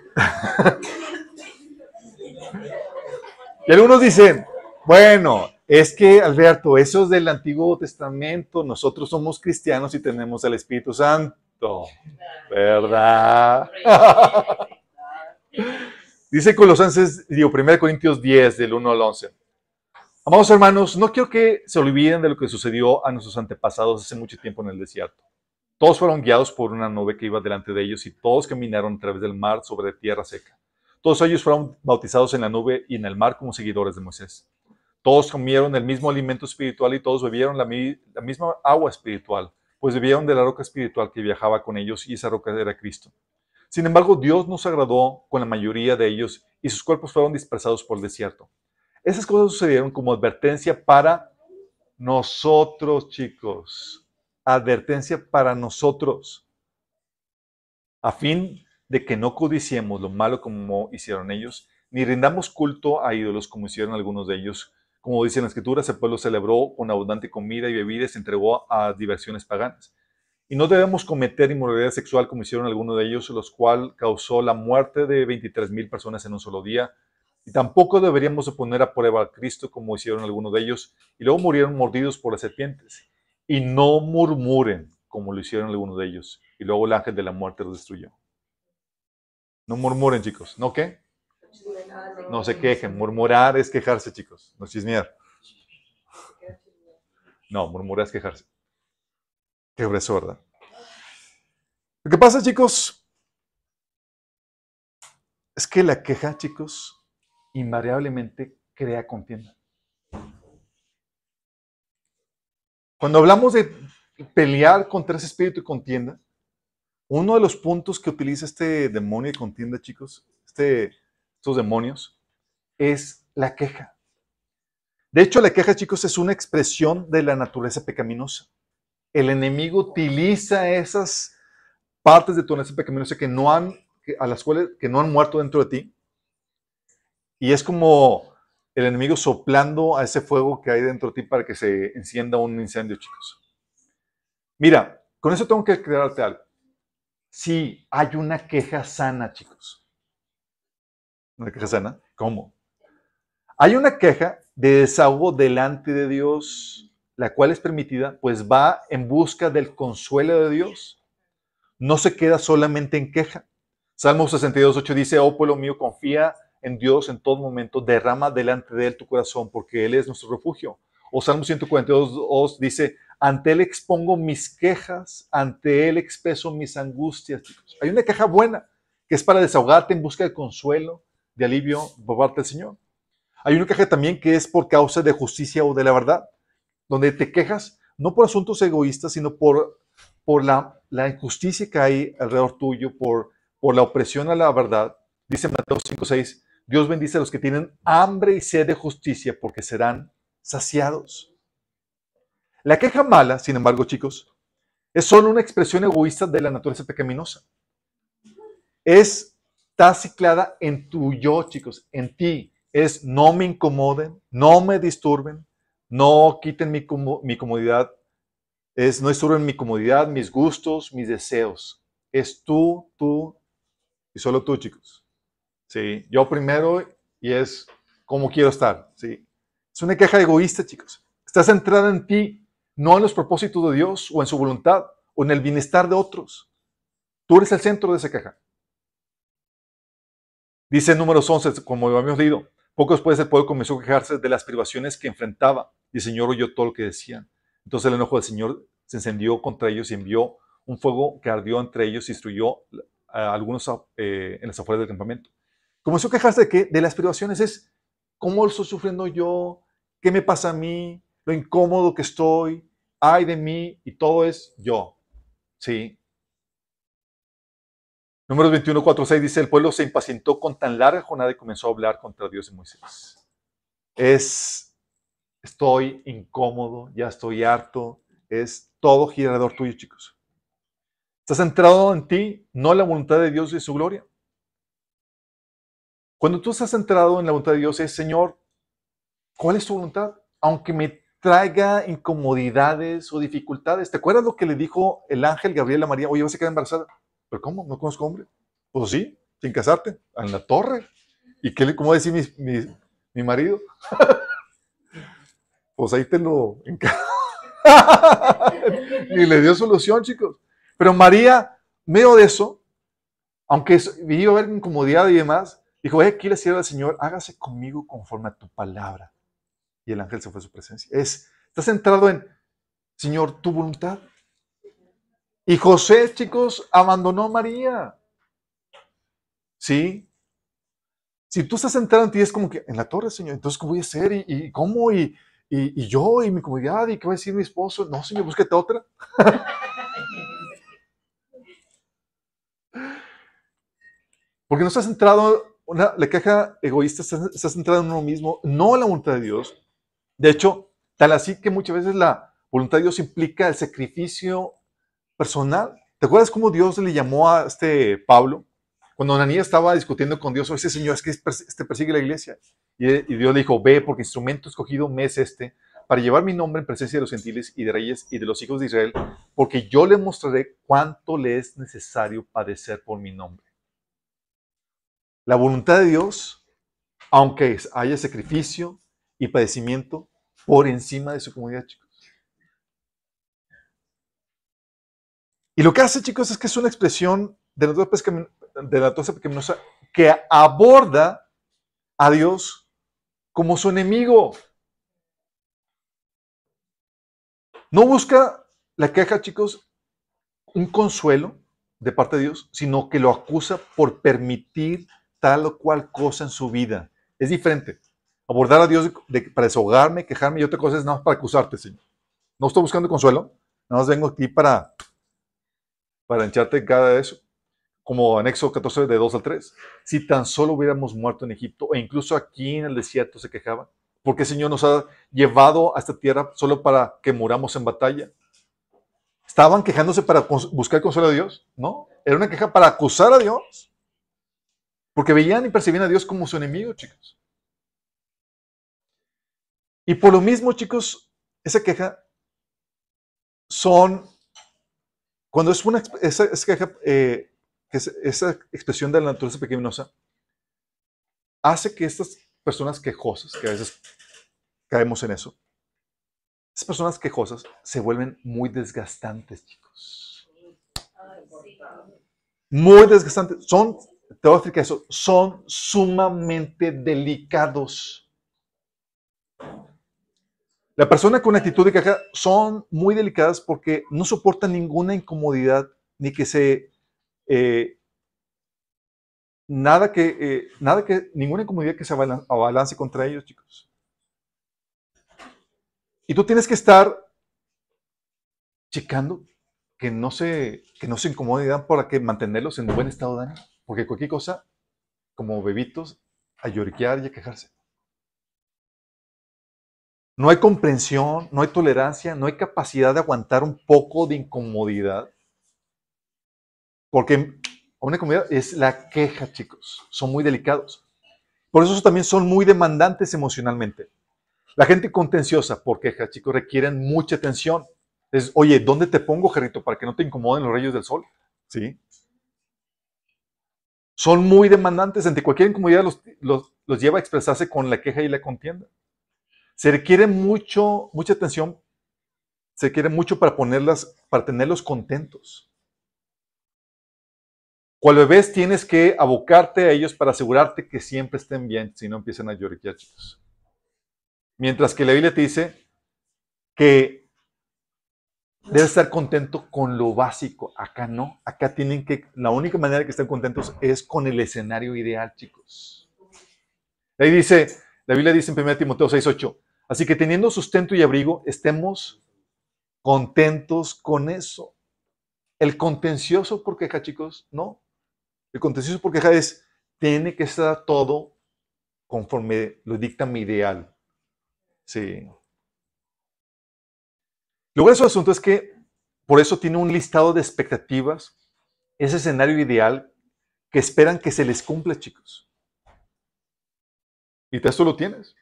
Speaker 1: y algunos dicen, bueno, es que Alberto, eso es del Antiguo Testamento, nosotros somos cristianos y tenemos el Espíritu Santo, ¿verdad? Dice Colosenses, digo, 1 Corintios 10, del 1 al 11. Amados hermanos, no quiero que se olviden de lo que sucedió a nuestros antepasados hace mucho tiempo en el desierto. Todos fueron guiados por una nube que iba delante de ellos y todos caminaron a través del mar sobre tierra seca. Todos ellos fueron bautizados en la nube y en el mar como seguidores de Moisés. Todos comieron el mismo alimento espiritual y todos bebieron la, misma agua espiritual, pues bebieron de la roca espiritual que viajaba con ellos y esa roca era Cristo. Sin embargo, Dios no se agradó con la mayoría de ellos y sus cuerpos fueron dispersados por el desierto. Esas cosas sucedieron como advertencia para nosotros, chicos advertencia para nosotros, a fin de que no codiciemos lo malo como hicieron ellos, ni rindamos culto a ídolos como hicieron algunos de ellos. Como dice en la Escritura, ese pueblo celebró con abundante comida y bebida y se entregó a diversiones paganas. Y no debemos cometer inmoralidad sexual como hicieron algunos de ellos, los cuales causó la muerte de 23 mil personas en un solo día. Y tampoco deberíamos poner a prueba a Cristo como hicieron algunos de ellos, y luego murieron mordidos por las serpientes y no murmuren como lo hicieron algunos de ellos. Y luego el ángel de la muerte los destruyó. No murmuren, chicos. ¿No qué? No se quejen. Murmurar es quejarse, chicos. No chismear. No, murmurar es quejarse. Qué ¿verdad? Lo que pasa, chicos, es que la queja, chicos, invariablemente crea contienda. Cuando hablamos de pelear contra ese espíritu de contienda, uno de los puntos que utiliza este demonio de contienda, chicos, este, estos demonios, es la queja. De hecho, la queja, chicos, es una expresión de la naturaleza pecaminosa. El enemigo utiliza esas partes de tu naturaleza pecaminosa que no han, a las cuales que no han muerto dentro de ti. Y es como el enemigo soplando a ese fuego que hay dentro de ti para que se encienda un incendio, chicos. Mira, con eso tengo que aclararte algo. Sí, hay una queja sana, chicos. ¿Una queja sana? ¿Cómo? Hay una queja de desahogo delante de Dios, la cual es permitida, pues va en busca del consuelo de Dios. No se queda solamente en queja. Salmo 62.8 dice, oh pueblo mío, confía en Dios en todo momento, derrama delante de Él tu corazón, porque Él es nuestro refugio. O Salmo 142 dice, ante Él expongo mis quejas, ante Él expreso mis angustias. Hay una queja buena, que es para desahogarte en busca de consuelo, de alivio por parte del Señor. Hay una queja también que es por causa de justicia o de la verdad, donde te quejas no por asuntos egoístas, sino por, por la, la injusticia que hay alrededor tuyo, por, por la opresión a la verdad. Dice Mateo 5.6, Dios bendice a los que tienen hambre y sed de justicia porque serán saciados. La queja mala, sin embargo, chicos, es solo una expresión egoísta de la naturaleza pecaminosa. Es, está ciclada en tu yo, chicos, en ti. Es no me incomoden, no me disturben, no quiten mi, mi comodidad, es no disturben mi comodidad, mis gustos, mis deseos. Es tú, tú y solo tú, chicos. ¿Sí? Yo primero y es como quiero estar, ¿sí? Es una queja egoísta, chicos. Está centrada en ti, no en los propósitos de Dios o en su voluntad o en el bienestar de otros. Tú eres el centro de esa queja. Dice en números 11, como habíamos leído, poco después el pueblo comenzó a quejarse de las privaciones que enfrentaba y el Señor oyó todo lo que decían. Entonces el enojo del Señor se encendió contra ellos y envió un fuego que ardió entre ellos y destruyó a algunos eh, en las afueras del campamento. Comenzó a quejarse de que de las privaciones es cómo lo estoy sufriendo yo, qué me pasa a mí, lo incómodo que estoy, ay de mí, y todo es yo. ¿Sí? Números 21, 4, 6 dice, el pueblo se impacientó con tan larga jornada y comenzó a hablar contra Dios y Moisés. Es, estoy incómodo, ya estoy harto, es todo girador tuyo, chicos. Estás centrado en ti, no en la voluntad de Dios y su gloria. Cuando tú estás centrado en la voluntad de Dios, es, Señor, ¿cuál es tu voluntad? Aunque me traiga incomodidades o dificultades. ¿Te acuerdas lo que le dijo el ángel Gabriel a María? Oye, vas a quedar embarazada. ¿Pero cómo? ¿No conozco hombre? Pues sí, sin casarte, en la torre. ¿Y qué cómo decir mi, mi, mi marido? pues ahí te lo... y le dio solución, chicos. Pero María, medio de eso, aunque iba a haber incomodidad y demás, dijo, eh, aquí le sierva al Señor, hágase conmigo conforme a tu palabra. Y el ángel se fue a su presencia. Es, está centrado en, Señor, tu voluntad. Y José, chicos, abandonó a María. ¿Sí? Si tú estás centrado en ti, es como que en la torre, Señor, entonces, ¿cómo voy a hacer? ¿Y, cómo? ¿Y, y, yo? ¿Y mi comunidad? ¿Y qué va a decir mi esposo? No, Señor, búsquete otra. Porque no estás centrado, una, la queja egoísta está, centrada en uno mismo, no en la voluntad de Dios. De hecho, tal así que muchas veces la voluntad de Dios implica el sacrificio personal. ¿Te acuerdas cómo Dios le llamó a este Pablo? Cuando Ananías estaba discutiendo con Dios, ese Señor es que este persigue la iglesia. Y, Dios le dijo, ve, porque instrumento escogido me es este, para llevar mi nombre en presencia de los gentiles y de reyes y de los hijos de Israel, porque yo le mostraré cuánto le es necesario padecer por mi nombre. La voluntad de Dios, aunque haya sacrificio y padecimiento, por encima de su comunidad, chicos. Y lo que hace, chicos, es que es una expresión de la naturaleza pecaminosa que aborda a Dios como su enemigo. No busca la queja, chicos, un consuelo de parte de Dios, sino que lo acusa por permitir tal o cual cosa en su vida. Es diferente. Abordar a Dios para desahogarme, quejarme y otra cosa es nada más para acusarte, Señor. No estoy buscando consuelo, nada más vengo aquí para para hincharte en cada eso, como anexo 14 de 2 al 3. Si tan solo hubiéramos muerto en Egipto e incluso aquí en el desierto se quejaban, porque el Señor nos ha llevado a esta tierra solo para que muramos en batalla. ¿Estaban quejándose para buscar consuelo de Dios? No, era una queja para acusar a Dios. Porque veían y percibían a Dios como su enemigo, chicos. Y por lo mismo, chicos, esa queja son cuando es una esa, eh, esa expresión de la naturaleza pequeñosa hace que estas personas quejosas, que a veces caemos en eso, esas personas quejosas se vuelven muy desgastantes, chicos. Muy desgastantes. Son, te voy a que eso, son sumamente delicados. La persona con actitud de queja son muy delicadas porque no soportan ninguna incomodidad ni que se eh, nada que eh, nada que ninguna incomodidad que se abalance contra ellos, chicos. Y tú tienes que estar checando que no se que no se incomoden para que mantenerlos en buen estado de ánimo, porque cualquier cosa como bebitos a lloriquear y a quejarse. No hay comprensión, no hay tolerancia, no hay capacidad de aguantar un poco de incomodidad. Porque una incomodidad es la queja, chicos. Son muy delicados. Por eso también son muy demandantes emocionalmente. La gente contenciosa por queja, chicos, requieren mucha atención. Es, oye, ¿dónde te pongo, Gerrito, para que no te incomoden los rayos del sol? ¿Sí? Son muy demandantes. Ante cualquier incomodidad los, los lleva a expresarse con la queja y la contienda. Se requiere mucho, mucha atención, se requiere mucho para ponerlas, para tenerlos contentos. Cual bebés tienes que abocarte a ellos para asegurarte que siempre estén bien, si no empiezan a lloriquear, chicos. Mientras que la Biblia te dice que debes estar contento con lo básico. Acá no. Acá tienen que, la única manera que estén contentos es con el escenario ideal, chicos. Ahí dice, la Biblia dice en 1 Timoteo 6:8, Así que teniendo sustento y abrigo, estemos contentos con eso. El contencioso por queja, chicos, no. El contencioso por queja es, tiene que estar todo conforme lo dicta mi ideal. Sí. Lo bueno del asunto es que por eso tiene un listado de expectativas, ese escenario ideal que esperan que se les cumpla, chicos. Y tú lo tienes.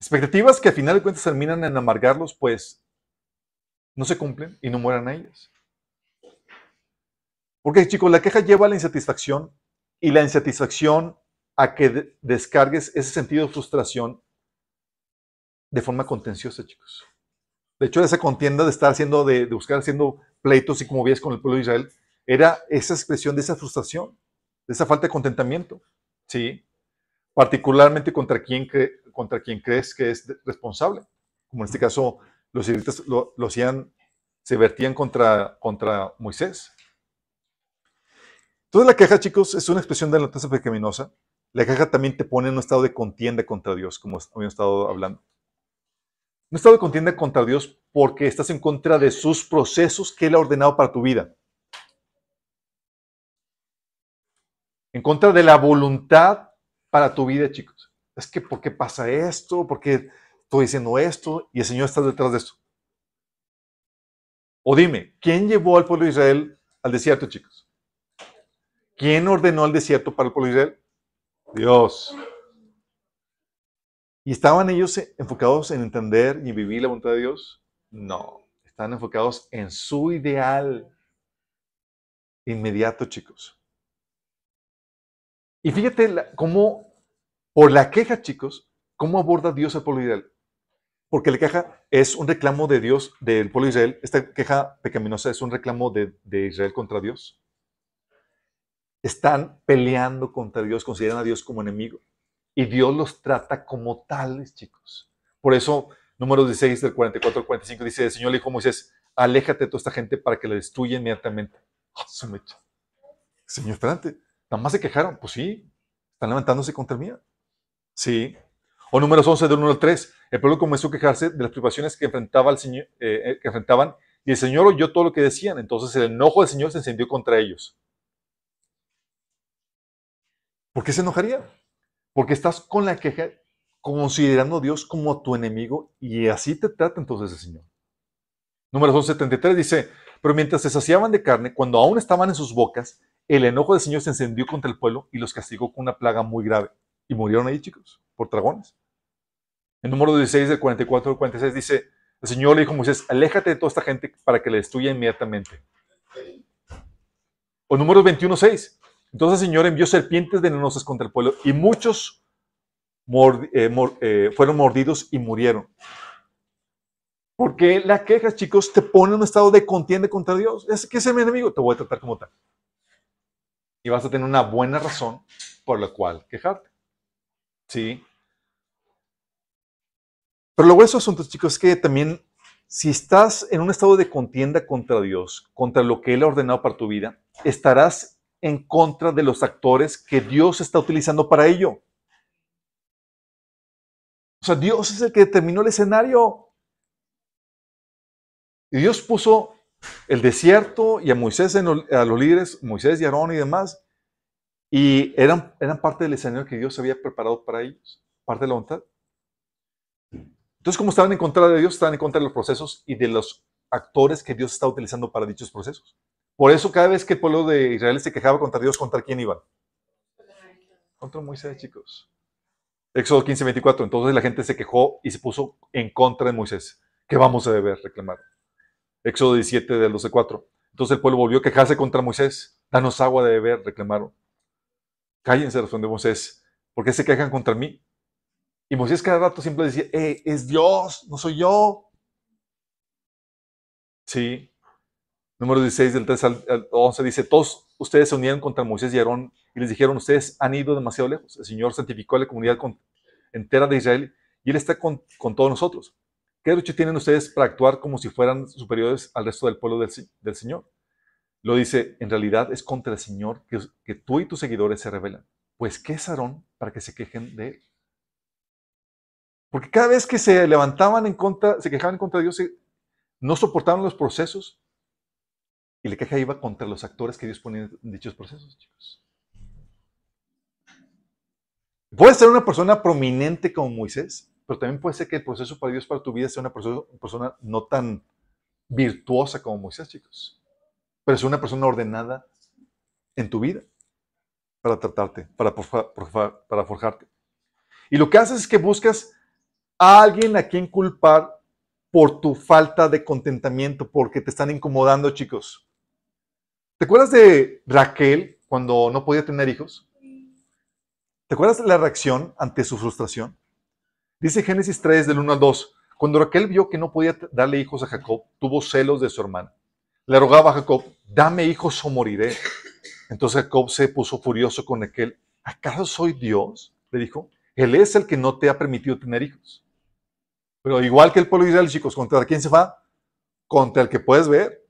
Speaker 1: Expectativas que al final de cuentas terminan en amargarlos, pues no se cumplen y no mueran a ellas. Porque, chicos, la queja lleva a la insatisfacción y la insatisfacción a que descargues ese sentido de frustración de forma contenciosa, chicos. De hecho, esa contienda de estar haciendo, de, buscar haciendo pleitos y como ves con el pueblo de Israel, era esa expresión de esa frustración, de esa falta de contentamiento, ¿sí? Particularmente contra quien, contra crees que es responsable. Como en este caso, los israelitas lo, hacían, se vertían contra, contra Moisés. Entonces la queja, chicos, es una expresión de la naturaleza pecaminosa. La queja también te pone en un estado de contienda contra Dios, como habíamos estado hablando. Un estado de contienda contra Dios porque estás en contra de sus procesos que Él ha ordenado para tu vida. En contra de la voluntad para tu vida, chicos. Es que, ¿por qué pasa esto? ¿Por qué estoy diciendo esto? Y el Señor está detrás de esto. O dime, ¿quién llevó al pueblo de Israel al desierto, chicos? ¿Quién ordenó el desierto para el pueblo de Israel? Dios. ¿Y estaban ellos enfocados en entender y vivir la voluntad de Dios? No, están enfocados en su ideal inmediato, chicos. Y fíjate cómo, por la queja, chicos, cómo aborda Dios al pueblo de Israel. Porque la queja es un reclamo de Dios, del pueblo de Israel. Esta queja pecaminosa es un reclamo de Israel contra Dios están peleando contra Dios, consideran a Dios como enemigo. Y Dios los trata como tales, chicos. Por eso, número 16 del 44 al 45 dice, el Señor le dijo a Moisés, aléjate de toda esta gente para que la destruya inmediatamente. Oh, Señor, espérate, nada más se quejaron. Pues sí, están levantándose contra mí. Sí. O números 11 del 1 al 3, el pueblo comenzó a quejarse de las privaciones que, enfrentaba el Señor, eh, eh, que enfrentaban y el Señor oyó todo lo que decían. Entonces el enojo del Señor se encendió contra ellos. ¿Por qué se enojaría? Porque estás con la queja considerando a Dios como tu enemigo y así te trata entonces el Señor. Número 273 dice, pero mientras se saciaban de carne, cuando aún estaban en sus bocas, el enojo del Señor se encendió contra el pueblo y los castigó con una plaga muy grave. Y murieron ahí, chicos, por dragones. El número 16 del 44 al 46 dice, el Señor le dijo a Moisés, aléjate de toda esta gente para que la destruya inmediatamente. O número 21, 6. Entonces el Señor envió serpientes venenosas contra el pueblo y muchos eh, eh, fueron mordidos y murieron. Porque la queja, chicos, te pone en un estado de contienda contra Dios. Es que es mi enemigo, te voy a tratar como tal. Y vas a tener una buena razón por la cual quejarte. ¿Sí? Pero lo bueno de esos asuntos, chicos, es que también si estás en un estado de contienda contra Dios, contra lo que Él ha ordenado para tu vida, estarás en contra de los actores que Dios está utilizando para ello. O sea, Dios es el que determinó el escenario. Y Dios puso el desierto y a Moisés, a los líderes, Moisés y Aarón y demás, y eran, eran parte del escenario que Dios había preparado para ellos, parte de la voluntad. Entonces, como estaban en contra de Dios, estaban en contra de los procesos y de los actores que Dios está utilizando para dichos procesos. Por eso cada vez que el pueblo de Israel se quejaba contra Dios, ¿contra quién iban? Contra Moisés, chicos. Éxodo 15, 24. Entonces la gente se quejó y se puso en contra de Moisés. ¿Qué vamos a deber reclamar? Éxodo 17 del 12, 4. Entonces el pueblo volvió a quejarse contra Moisés. Danos agua de beber, reclamaron. Cállense, respondió Moisés. ¿Por qué se quejan contra mí? Y Moisés cada rato siempre decía, eh, es Dios, no soy yo. Sí, Número 16 del 3 al 11 dice, todos ustedes se unieron contra Moisés y Aarón y les dijeron, ustedes han ido demasiado lejos. El Señor santificó a la comunidad entera de Israel y Él está con, todos nosotros. ¿Qué derecho tienen ustedes para actuar como si fueran superiores al resto del pueblo del, Señor? Lo dice, en realidad es contra el Señor que, que tú y tus seguidores se rebelan. Pues, ¿qué es Aarón para que se quejen de él? Porque cada vez que se levantaban en contra, se quejaban en contra de Dios, no soportaban los procesos, Y la queja iba contra los actores que Dios ponía en dichos procesos, chicos. Puede ser una persona prominente como Moisés, pero también puede ser que el proceso para Dios, para tu vida, sea una persona, no tan virtuosa como Moisés, chicos. Pero es una persona ordenada en tu vida para tratarte, para, para forjarte. Y lo que haces es que buscas a alguien a quien culpar por tu falta de contentamiento, porque te están incomodando, chicos. ¿Te acuerdas de Raquel cuando no podía tener hijos? ¿Te acuerdas de la reacción ante su frustración? Dice Génesis 3 del 1 al 2, cuando Raquel vio que no podía darle hijos a Jacob, tuvo celos de su hermana. Le rogaba a Jacob, dame hijos o moriré. Entonces Jacob se puso furioso con Raquel. ¿Acaso soy Dios? Le dijo. Él es el que no te ha permitido tener hijos. Pero igual que el pueblo de Israel, chicos, ¿contra quién se va? Contra el que puedes ver.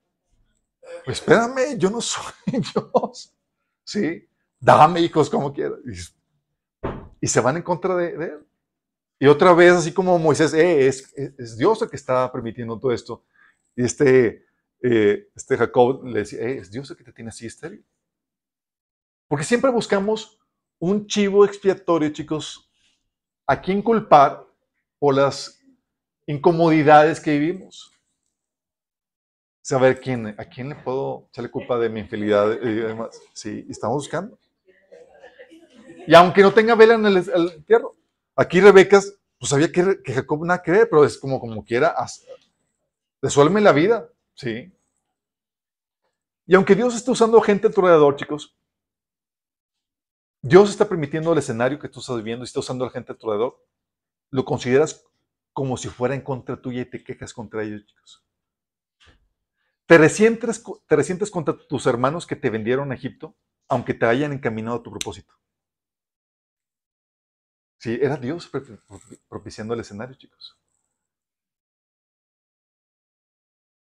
Speaker 1: Espérame, yo no soy Dios. Sí, dame hijos como quieras. Y, se van en contra de él. Y otra vez, así como Moisés, eh, es, Dios el que está permitiendo todo esto. Y este, eh, este Jacob le decía, eh, es Dios el que te tiene así estéril. Porque siempre buscamos un chivo expiatorio, chicos, a quién culpar por las incomodidades que vivimos. Saber quién, a quién le puedo echarle culpa de mi infidelidad y demás. Sí, estamos buscando. Y aunque no tenga vela en el, el entierro, Aquí Rebeca, pues sabía que, Jacob nada que ver, pero es como, como quiera, resuelve la vida, ¿sí? Y aunque Dios está usando gente a tu alrededor, chicos, Dios está permitiendo el escenario que tú estás viviendo y está usando a la gente a tu alrededor, lo consideras como si fuera en contra tuya y te quejas contra ellos, chicos. Te resientes, te resientes contra tus hermanos que te vendieron a Egipto, aunque te hayan encaminado a tu propósito. Sí, era Dios propiciando el escenario, chicos.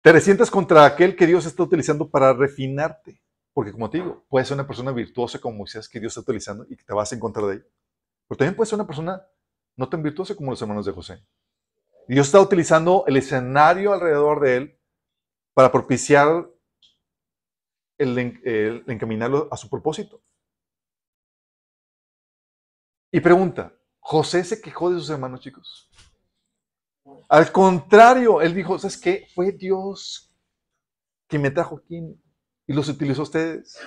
Speaker 1: Te resientes contra aquel que Dios está utilizando para refinarte. Porque como te digo, puede ser una persona virtuosa como Moisés que Dios está utilizando y que te vas a encontrar de ella. Pero también puede ser una persona no tan virtuosa como los hermanos de José. Dios está utilizando el escenario alrededor de él para propiciar el encaminarlo a su propósito. Y pregunta, José se quejó de sus hermanos, chicos. Al contrario, él dijo, ¿sabes qué? Fue Dios que me trajo aquí y los utilizó a ustedes.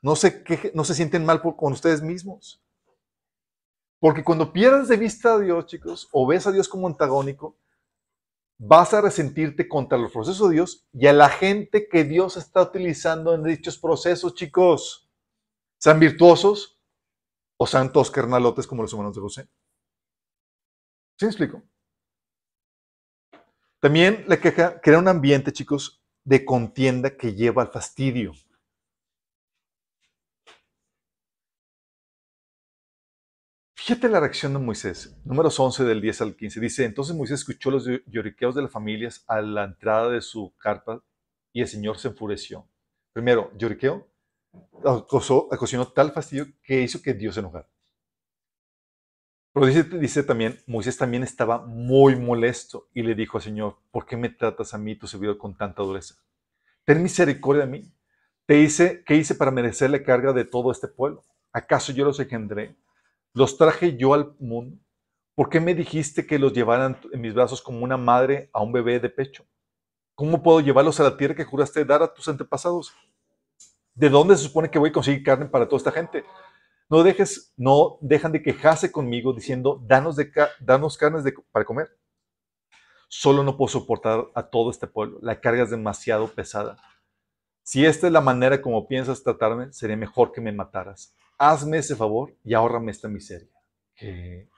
Speaker 1: No se, no se sienten mal con ustedes mismos. Porque cuando pierdes de vista a Dios, chicos, o ves a Dios como antagónico, vas a resentirte contra los procesos de Dios y a la gente que Dios está utilizando en dichos procesos, chicos. Sean virtuosos o santos carnalotes como los humanos de José. ¿Sí me explico? También la queja crea un ambiente, chicos, de contienda que lleva al fastidio. Fíjate la reacción de Moisés, números 11 del 10 al 15. Dice, entonces Moisés escuchó los lloriqueos de las familias a la entrada de su carpa y el Señor se enfureció. Primero, lloriqueo ocasionó tal fastidio que hizo que Dios se enojara. Pero dice, dice, también, Moisés también estaba muy molesto y le dijo al Señor, ¿por qué me tratas a mí, tu servidor, con tanta dureza? Ten misericordia de mí. Te hice, ¿Qué hice para merecer la carga de todo este pueblo? ¿Acaso yo los engendré? ¿Los traje yo al mundo? ¿Por qué me dijiste que los llevaran en mis brazos como una madre a un bebé de pecho? ¿Cómo puedo llevarlos a la tierra que juraste dar a tus antepasados? ¿De dónde se supone que voy a conseguir carne para toda esta gente? No dejes, no dejan de quejarse conmigo diciendo, danos, danos carnes para comer. Solo no puedo soportar a todo este pueblo. La carga es demasiado pesada. Si esta es la manera como piensas tratarme, sería mejor que me mataras. Hazme ese favor y ahórrame esta miseria. Qué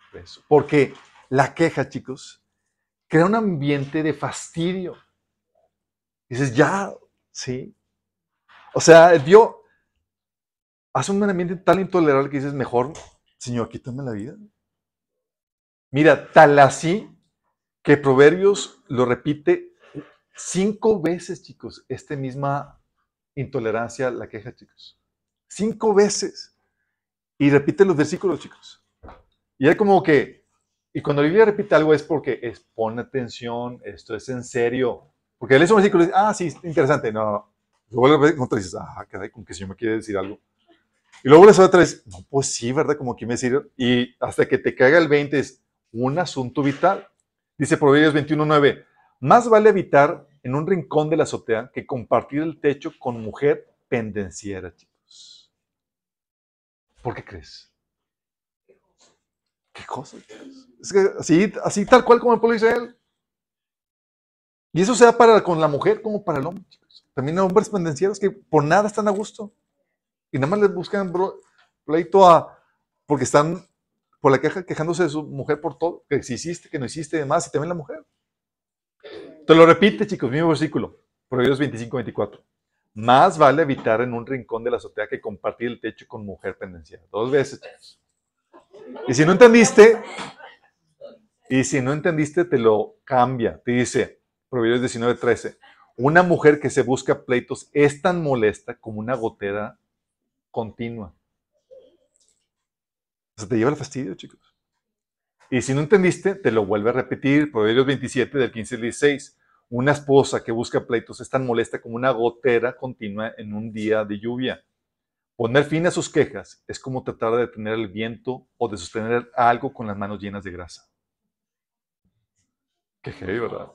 Speaker 1: Porque la queja, chicos, crea un ambiente de fastidio. Dices, ya, sí, o sea, Dios hace un ambiente tan intolerable que dices, mejor, Señor, quítame la vida. Mira, tal así que Proverbios lo repite cinco veces, chicos, esta misma intolerancia, la queja, chicos. Cinco veces. Y repite los versículos, chicos. Y es como que, y cuando la Biblia repite algo es porque es, pon atención, esto es en serio. Porque lees un versículo y dice, ah, sí, interesante. No, Luego le ves contra y dices, ah, caray, como que el Señor me quiere decir algo. Y luego le otra vez, no, pues sí, ¿verdad? Como que me decir. Y hasta que te caiga el 20 es un asunto vital. Dice Proverbios 21.9, más vale evitar en un rincón de la azotea que compartir el techo con mujer pendenciera, chicos. ¿Por qué crees? ¿Qué cosa? Es que así, así tal cual como el pueblo de Israel. Y eso sea para con la mujer como para el hombre, chicos. También hay hombres pendencieros que por nada están a gusto. Y nada más les buscan pleito a, porque están por la queja quejándose de su mujer por todo, que si hiciste, que no hiciste, y demás, y también la mujer. Te lo repite, chicos, mismo versículo, Proverbios 25, 24. Más vale evitar en un rincón de la azotea que compartir el techo con mujer pendenciera. Dos veces, chicos. Y si no entendiste, y si no entendiste, te lo cambia. Te dice, Proverbios 19, 13. Una mujer que se busca pleitos es tan molesta como una gotera continua. Se te lleva el fastidio, chicos. Y si no entendiste, te lo vuelve a repetir. Proverbios 27 del 15 al 16. Una esposa que busca pleitos es tan molesta como una gotera continua en un día de lluvia. Poner fin a sus quejas es como tratar de detener el viento o de sostener algo con las manos llenas de grasa. Qué heavy, ¿verdad?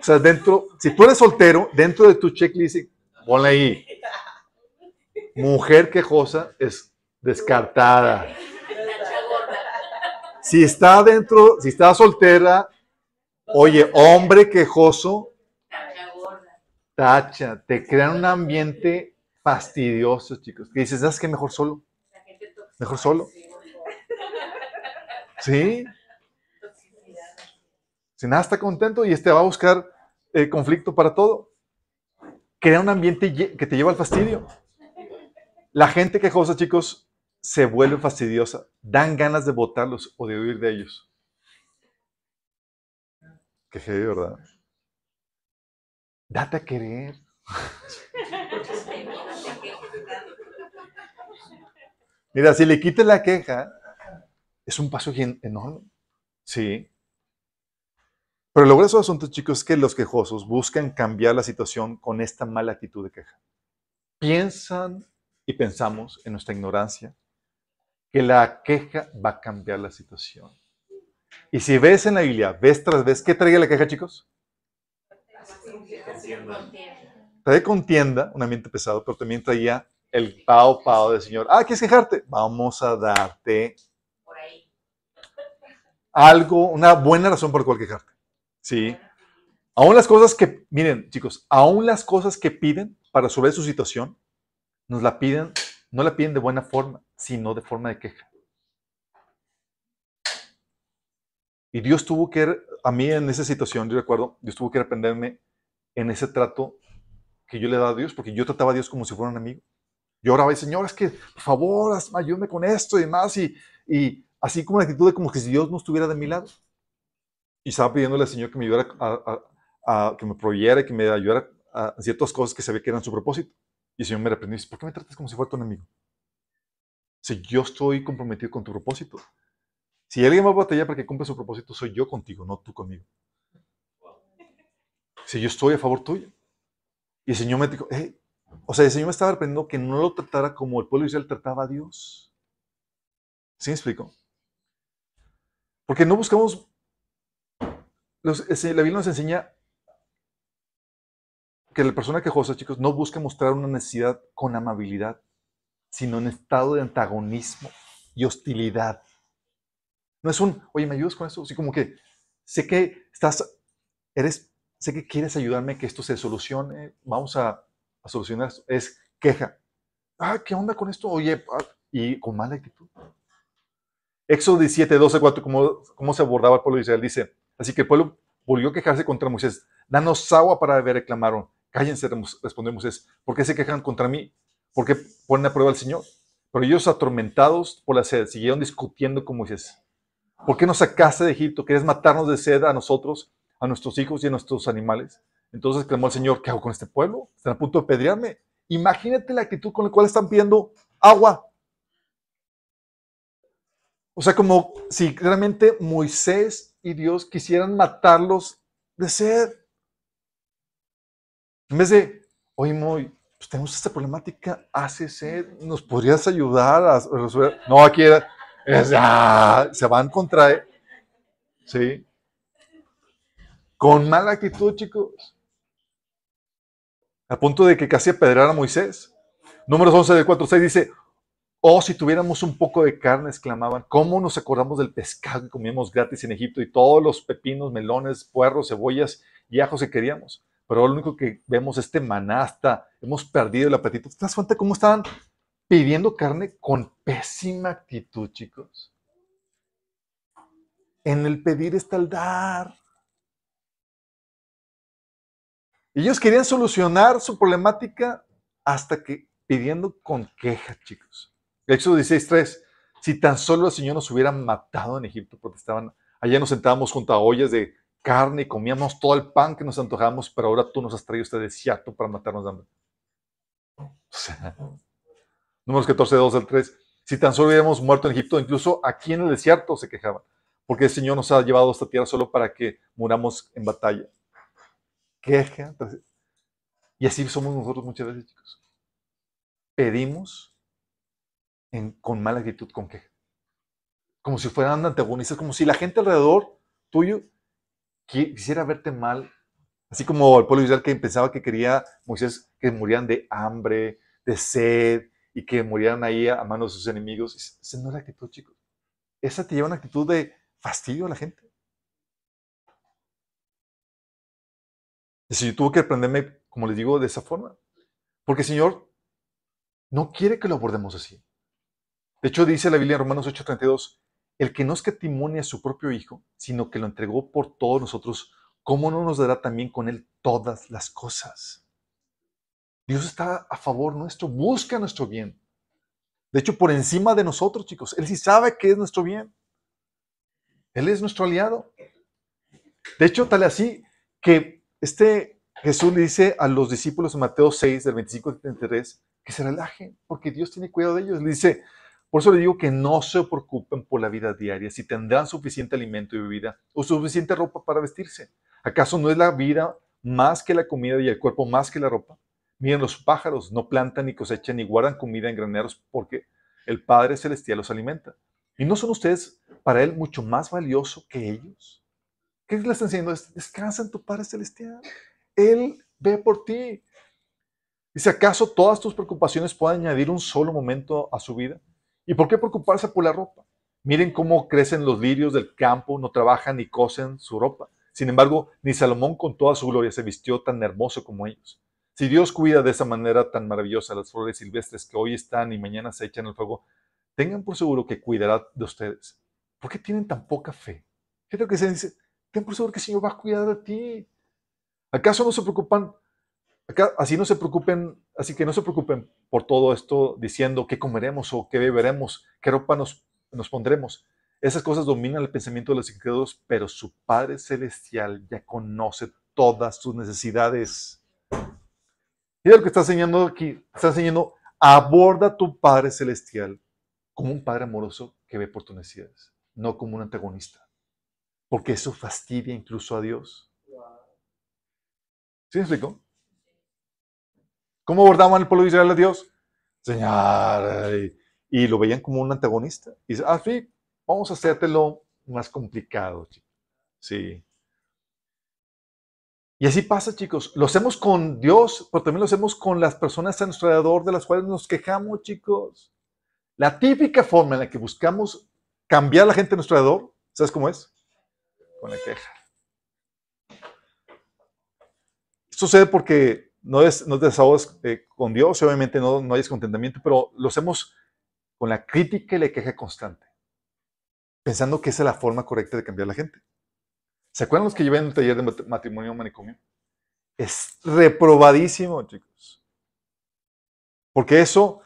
Speaker 1: O sea, dentro, si tú eres soltero, dentro de tu checklist, ponle ahí. Mujer quejosa es descartada. Si está dentro, si está soltera, oye, hombre quejoso, tacha, te crean un ambiente fastidioso, chicos. Que dices, ¿sabes qué? Mejor solo. Mejor solo. Sí. Si nada está contento y este va a buscar eh, conflicto para todo. Crea un ambiente que te lleva al fastidio. La gente quejosa, chicos, se vuelve fastidiosa, dan ganas de votarlos o de huir de ellos. Qué heavy, ¿verdad? Date a querer. Mira, si le quites la queja, es un paso enorme. Sí. Pero lo grueso del asunto, chicos, es que los quejosos buscan cambiar la situación con esta mala actitud de queja. Piensan y pensamos en nuestra ignorancia que la queja va a cambiar la situación. Y si ves en la Biblia, ves tras vez, ¿qué traía la queja, chicos? Trae contienda, un ambiente pesado, pero también traía el pao pao del Señor. Ah, ¿quieres quejarte? Vamos a darte algo, una buena razón por cual quejarte. Sí. Aún las cosas que, miren, chicos, aún las cosas que piden para resolver su situación, nos la piden, no la piden de buena forma, sino de forma de queja. Y Dios tuvo que, a mí en esa situación, yo recuerdo, Dios tuvo que aprenderme en ese trato que yo le daba a Dios, porque yo trataba a Dios como si fuera un amigo. Yo oraba y, Señor, es que, por favor, ayúdame con esto y demás, y, así como la actitud de como que si Dios no estuviera de mi lado. Y estaba pidiéndole al Señor que me ayudara a, que me proveyera, que me ayudara a ciertas cosas que sabía que eran su propósito. Y el Señor me reprendió y dice, ¿por qué me tratas como si fuera tu enemigo? Si yo estoy comprometido con tu propósito. Si alguien va a batallar para que cumpla su propósito, soy yo contigo, no tú conmigo. Si yo estoy a favor tuyo. Y el Señor me dijo, o sea, el Señor me estaba reprendiendo que no lo tratara como el pueblo de Israel trataba a Dios. ¿Sí me explico? Porque no buscamos, la Biblia nos enseña que la persona quejosa, chicos, no busca mostrar una necesidad con amabilidad, sino en estado de antagonismo y hostilidad. No es un, oye, ¿me ayudas con esto? Así como que sé que estás, eres, sé que quieres ayudarme que esto se solucione, vamos a, solucionar esto. Es queja. Ah, ¿qué onda con esto? Oye, ah", y con mala actitud. Éxodo 17, 12, 4, ¿cómo, cómo se abordaba el pueblo de Israel? Dice, así que el pueblo volvió a quejarse contra Moisés. Danos agua para beber, reclamaron. Cállense, respondió Moisés. ¿Por qué se quejan contra mí? ¿Por qué ponen a prueba al Señor? Pero ellos, atormentados por la sed, siguieron discutiendo con Moisés. ¿Por qué nos sacaste de Egipto? ¿Quieres matarnos de sed a nosotros, a nuestros hijos y a nuestros animales? Entonces clamó el Señor, ¿qué hago con este pueblo? Están a punto de pedrearme. Imagínate la actitud con la cual están pidiendo agua. O sea, como si realmente Moisés y Dios quisieran matarlos de sed. En vez de, oye, muy, pues tenemos esta problemática, hace sed, ¿nos podrías ayudar a resolver? No, aquí era, se van contra. ¿Sí? Con mala actitud, chicos. Al punto de que casi apedrear a Moisés. Números 11 del 4, 6 dice, oh, si tuviéramos un poco de carne, exclamaban, ¿cómo nos acordamos del pescado que comíamos gratis en Egipto y todos los pepinos, melones, puerros, cebollas y ajos que queríamos? Pero lo único que vemos es este manasta, hemos perdido el apetito. ¿Te das cuenta cómo estaban pidiendo carne con pésima actitud, chicos? En el pedir está el dar. Ellos querían solucionar su problemática hasta que pidiendo con queja, chicos. Éxodo 16.3. Si tan solo el Señor nos hubiera matado en Egipto, porque estaban, allá nos sentábamos junto a ollas de carne y comíamos todo el pan que nos antojábamos, pero ahora tú nos has traído este desierto para matarnos de hambre. Números 14, 2 al 3. Si tan solo hubiéramos muerto en Egipto, incluso aquí en el desierto se quejaban, porque el Señor nos ha llevado a esta tierra solo para que muramos en batalla. Queja. Y así somos nosotros muchas veces, chicos pedimos con mala actitud, con queja. Como si fueran antagonistas, como si la gente alrededor tuyo quisiera verte mal. Así como el pueblo de Israel que pensaba que quería Moisés que murieran de hambre, de sed y que murieran ahí a manos de sus enemigos. Esa no es la actitud, chicos. Esa te lleva una actitud de fastidio a la gente. Y si yo tuve que aprenderme, como les digo, de esa forma. Porque el Señor no quiere que lo abordemos así. De hecho, dice la Biblia en Romanos 8:32, el que no escatimonia a su propio Hijo, sino que lo entregó por todos nosotros, ¿cómo no nos dará también con él todas las cosas? Dios está a favor nuestro, busca nuestro bien. De hecho, por encima de nosotros, chicos, Él sí sabe que es nuestro bien. Él es nuestro aliado. De hecho, tal así que este Jesús le dice a los discípulos en Mateo 6, del 25 al 33, que se relajen, porque Dios tiene cuidado de ellos. Le dice, por eso le digo que no se preocupen por la vida diaria, si tendrán suficiente alimento y bebida o suficiente ropa para vestirse. ¿Acaso no es la vida más que la comida y el cuerpo más que la ropa? Miren, los pájaros no plantan ni cosechan ni guardan comida en graneros porque el Padre Celestial los alimenta. ¿Y no son ustedes para Él mucho más valioso que ellos? ¿Qué le están diciendo? Descansa en tu Padre Celestial. Él ve por ti. Dice, ¿acaso todas tus preocupaciones pueden añadir un solo momento a su vida? ¿Y por qué preocuparse por la ropa? Miren cómo crecen los lirios del campo, no trabajan ni cosen su ropa. Sin embargo, ni Salomón con toda su gloria se vistió tan hermoso como ellos. Si Dios cuida de esa manera tan maravillosa las flores silvestres que hoy están y mañana se echan al fuego, tengan por seguro que cuidará de ustedes. ¿Por qué tienen tan poca fe? ¿Qué es lo que se dice? Ten por seguro que el Señor va a cuidar de ti. ¿Acaso no se preocupan así no se preocupen, así que no se preocupen por todo esto diciendo qué comeremos o qué beberemos, qué ropa nos, nos pondremos. Esas cosas dominan el pensamiento de los incrédulos, pero su Padre Celestial ya conoce todas sus necesidades. Mira lo que está enseñando aquí. Está enseñando, aborda tu Padre Celestial como un Padre amoroso que ve por tus necesidades, no como un antagonista. Porque eso fastidia incluso a Dios. ¿Sí me explico? ¿Cómo abordaban el pueblo de Israel a Dios? Señor, y lo veían como un antagonista. Y dice, ah, sí, vamos a hacértelo más complicado. Sí. Y así pasa, chicos. Lo hacemos con Dios, pero también lo hacemos con las personas a nuestro alrededor de las cuales nos quejamos, chicos. La típica forma en la que buscamos cambiar a la gente a nuestro alrededor, ¿sabes cómo es? Con la queja. Sucede porque no, es, no te desahogas eh, con Dios, obviamente no, no hay descontentamiento, pero lo hacemos con la crítica y la queja constante, pensando que esa es la forma correcta de cambiar a la gente. ¿Se acuerdan los que llevé en el taller de matrimonio manicomio? Es reprobadísimo, chicos. Porque eso,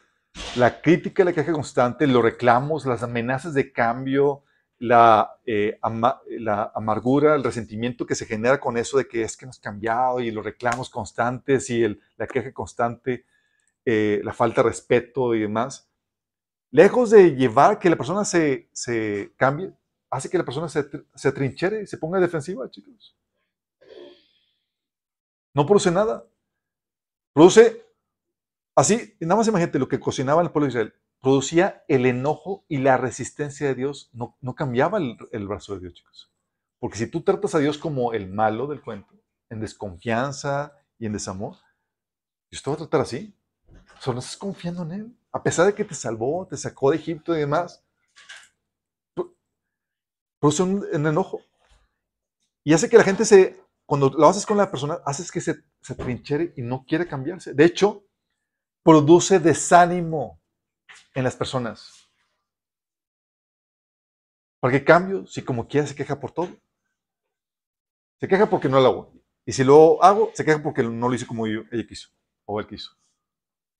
Speaker 1: la crítica la queja constante, los reclamos, las amenazas de cambio, la, eh, amargura, el resentimiento que se genera con eso de que es que nos cambiado y los reclamos constantes y la queja constante, eh, la falta de respeto y demás, lejos de llevar que la persona se cambie, hace que la persona se, se trinchere y se ponga defensiva, chicos. No produce nada. Produce, así, nada más imagínate lo que cocinaba el pueblo de Israel. Producía el enojo y la resistencia de Dios. No, no cambiaba el, el brazo de Dios, chicos. Porque si tú tratas a Dios como el malo del cuento, en desconfianza y en desamor, Dios te va a tratar así. Solo estás confiando en Él. A pesar de que te salvó, te sacó de Egipto y demás, produce un, enojo. Y hace que la gente se, cuando lo haces con la persona, haces que se, se trinchere y no quiere cambiarse. De hecho, produce desánimo en las personas. ¿Para qué cambio? Si como quiera se queja por todo. Se queja porque no lo hago. Y si lo hago, se queja porque no lo hice como yo, ella quiso o él quiso.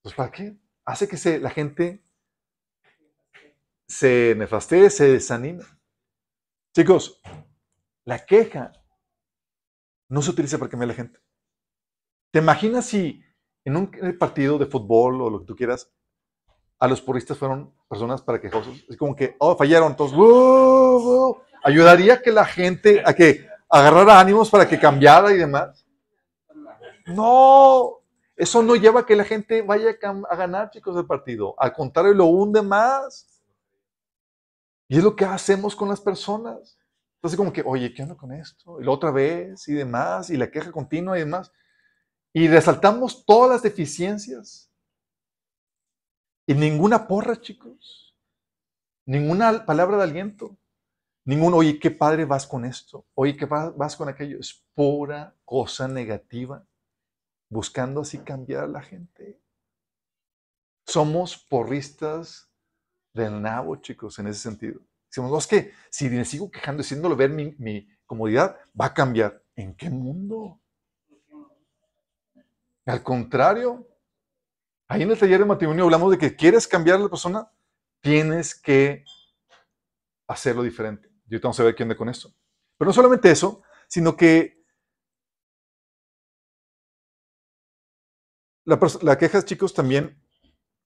Speaker 1: Pues ¿para qué? Hace que se, la gente se nefastee, se desanime. Chicos, la queja no se utiliza para cambiar a la gente. ¿Te imaginas si en un partido de fútbol o lo que tú quieras, a los puristas fueron personas para quejosos? Es como que, oh, fallaron todos. Ayudaría que la gente, a que agarrara ánimos para que cambiara y demás. No, eso no lleva a que la gente vaya a ganar, chicos, el partido. Al contrario, lo hunde más. Y es lo que hacemos con las personas. Entonces, como que, oye, ¿qué onda con esto? Y la otra vez, y demás, y la queja continua y demás. Y resaltamos todas las deficiencias. Y ninguna porra, chicos. Ninguna palabra de aliento. Ningún, oye, qué padre vas con esto. Oye, qué vas con aquello. Es pura cosa negativa buscando así cambiar a la gente. Somos porristas del nabo, chicos, en ese sentido. Decimos, no, es que si me sigo quejando, haciéndolo ver mi, comodidad, va a cambiar. ¿En qué mundo? Al contrario, ahí en el taller de matrimonio hablamos de que quieres cambiar a la persona, tienes que hacerlo diferente. Yo vamos a ver quién anda con esto. Pero no solamente eso, sino que la, queja, chicos, también,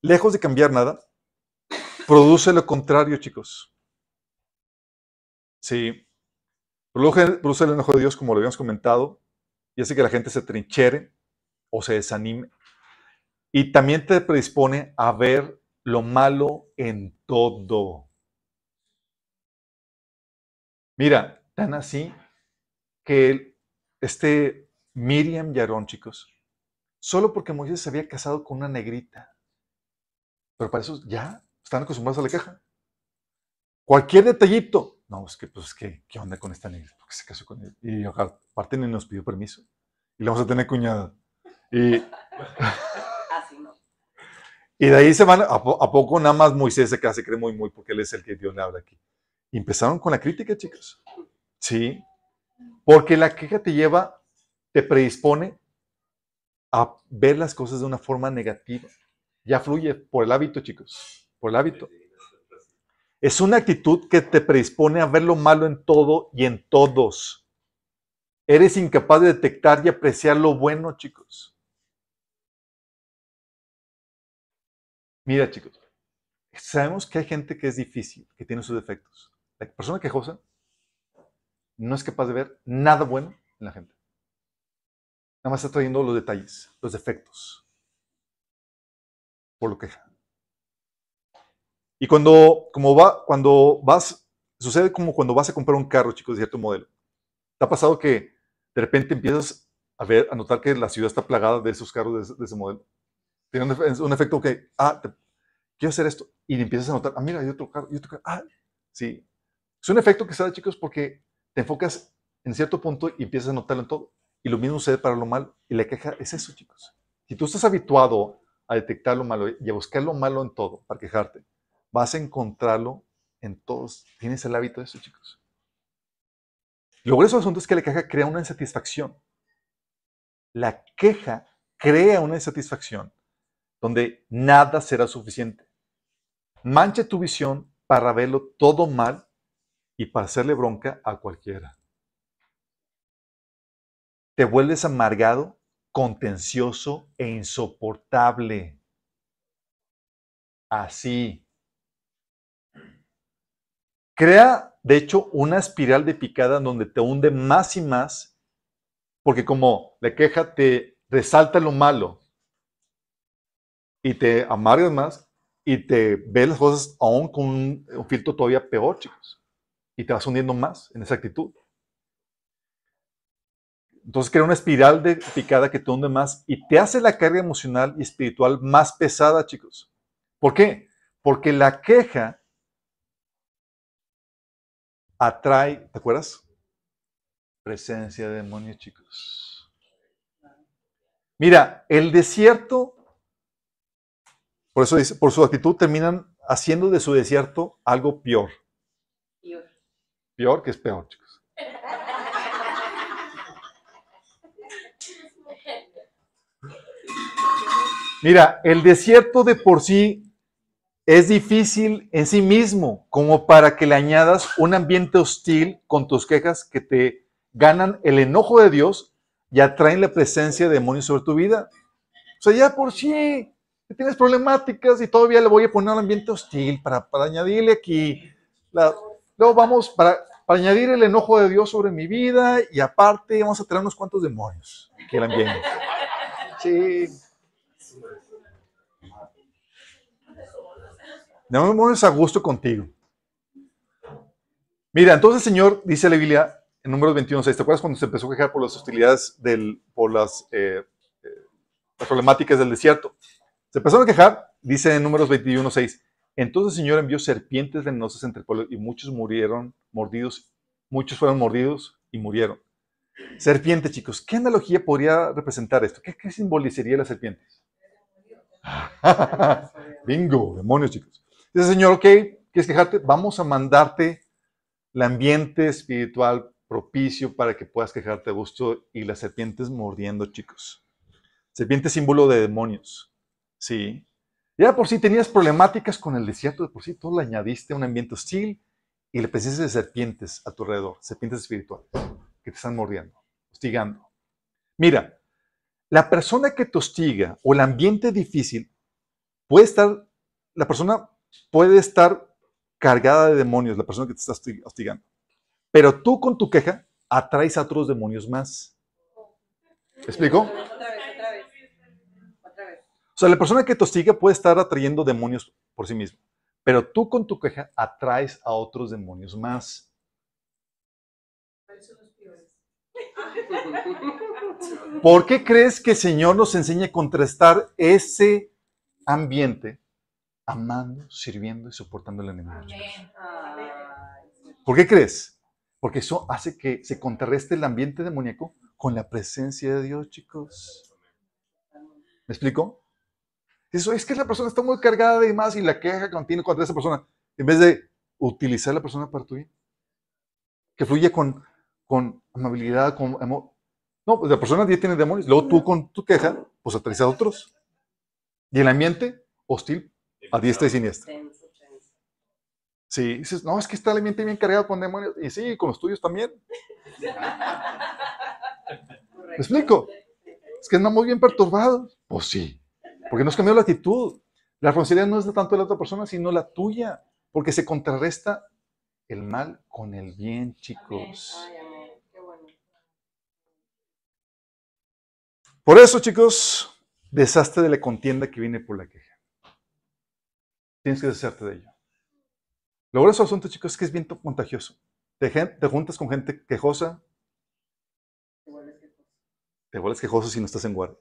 Speaker 1: lejos de cambiar nada, produce lo contrario, chicos. Sí. Produce el enojo de Dios, como lo habíamos comentado, y hace que la gente se trinchere o se desanime. Y también te predispone a ver lo malo en todo. Mira, tan así que este Miriam y chicos, solo porque Moisés se había casado con una negrita. Pero para eso ya están acostumbrados a la queja. Cualquier detallito. No, es que, pues, ¿qué, qué onda con esta negrita? Porque se casó con ella. Y aparte ni nos pidió permiso. Y la vamos a tener cuñada. Y,
Speaker 2: Así no.
Speaker 1: y de ahí se van, a, poco nada más Moisés se casa, se cree muy, muy, porque él es el que Dios le habla aquí. Y empezaron con la crítica, chicos. Sí. Porque la queja te lleva, te predispone a ver las cosas de una forma negativa. Ya fluye por el hábito, chicos, por el hábito. Es una actitud que te predispone a ver lo malo en todo y en todos. Eres incapaz de detectar y apreciar lo bueno, chicos. Mira, chicos, sabemos que hay gente que es difícil, que tiene sus defectos. La persona quejosa no es capaz de ver nada bueno en la gente. Nada más está trayendo los detalles, los defectos. Por lo que. Y cuando, como va, cuando vas, sucede como cuando vas a comprar un carro, chicos, de cierto modelo. ¿Te ha pasado que de repente empiezas a ver, a notar que la ciudad está plagada de esos carros de, ese modelo? Tiene un, efecto que, ah, quiero hacer esto. Y empiezas a notar, ah, mira, hay otro carro, hay otro carro. Ah, sí. Es un efecto que se da, chicos, porque te enfocas en cierto punto y empiezas a notarlo en todo. Y lo mismo sucede para lo malo. Y la queja es eso, chicos. Si tú estás habituado a detectar lo malo y a buscar lo malo en todo para quejarte, vas a encontrarlo en todos. Tienes el hábito de eso, chicos. Lo grueso del asunto es que la queja crea una insatisfacción. La queja crea una insatisfacción donde nada será suficiente. Mancha tu visión para verlo todo mal y para hacerle bronca a cualquiera te vuelves amargado, contencioso e insoportable. Así. Crea, de hecho, una espiral de picada donde te hunde más y más, porque como la queja te resalta lo malo y te amargas más y te ves las cosas aún con un, un filtro todavía peor, chicos. Y te vas hundiendo más en esa actitud. Entonces crea una espiral de picada que te hunde más y te hace la carga emocional y espiritual más pesada, chicos. ¿Por qué? Porque la queja atrae, ¿te acuerdas? Presencia de demonios, chicos. Mira, el desierto, por eso dice, por su actitud terminan haciendo de su desierto algo peor. Peor que es peor, chicos. Mira, el desierto de por sí es difícil en sí mismo, como para que le añadas un ambiente hostil con tus quejas que te ganan el enojo de Dios y atraen la presencia de demonios sobre tu vida. O sea, ya por sí tienes problemáticas y todavía le voy a poner un ambiente hostil para, para añadirle aquí. luego vamos para, para añadir el enojo de Dios sobre mi vida y aparte vamos a traer unos cuantos demonios aquí el ambiente. Sí. Démonos a gusto contigo. Mira, entonces el Señor, dice la Biblia en números 21, 6, ¿te acuerdas cuando se empezó a quejar por las hostilidades, del, por las, eh, eh, problemáticas del desierto? Se empezaron a quejar, dice en números 21, 6, entonces el Señor envió serpientes venenosas entre el pueblo y muchos murieron mordidos, muchos fueron mordidos y murieron. Serpiente, chicos, ¿qué analogía podría representar esto? ¿Qué, qué simbolizaría las serpientes? Bingo, demonios, chicos. Dice, Señor, ok, ¿quieres quejarte? Vamos a mandarte el ambiente espiritual propicio para que puedas quejarte a gusto y las serpientes mordiendo, chicos. Serpiente símbolo de demonios. Sí. Ya por si tenías problemáticas con el desierto, de por sí tú le añadiste un ambiente hostil y le presencia de serpientes a tu alrededor, serpientes espirituales que te están mordiendo, hostigando. Mira, la persona que te hostiga o el ambiente difícil puede estar, la persona puede estar cargada de demonios, la persona que te está hostigando. Pero tú con tu queja atraes a otros demonios más. ¿Me explico? Otra vez, otra vez. Otra vez. O sea, la persona que te hostiga puede estar atrayendo demonios por sí mismo. Pero tú con tu queja atraes a otros demonios más. ¿Por qué crees que el Señor nos enseña a contrastar ese ambiente amando, sirviendo y soportando el enemigo. ¿Por qué crees? Porque eso hace que se contrarreste el ambiente demoníaco con la presencia de Dios, chicos. ¿Me explico? Eso es que la persona está muy cargada de más y la queja contiene contra esa persona, en vez de utilizar la persona para tu bien. Que fluye con, con amabilidad, con amor. No, pues la persona ya tiene demonios. Luego tú con tu queja, pues atraes a otros. Y el ambiente hostil a diestra y siniestra. Sí, dices, no, es que está el ambiente bien cargado con demonios. Y sí, con los tuyos también. ¿Me explico? Es que andamos bien perturbados. Pues sí, porque nos cambió la actitud. La responsabilidad no es tanto de la otra persona, sino la tuya, porque se contrarresta el mal con el bien, chicos. Por eso, chicos, deshazte de la contienda que viene por la queja. Tienes que deshacerte de ello. Lo grueso asunto, chicos, es que es bien contagioso. Te, te juntas con gente quejosa. Te vuelves quejoso si no estás en guardia.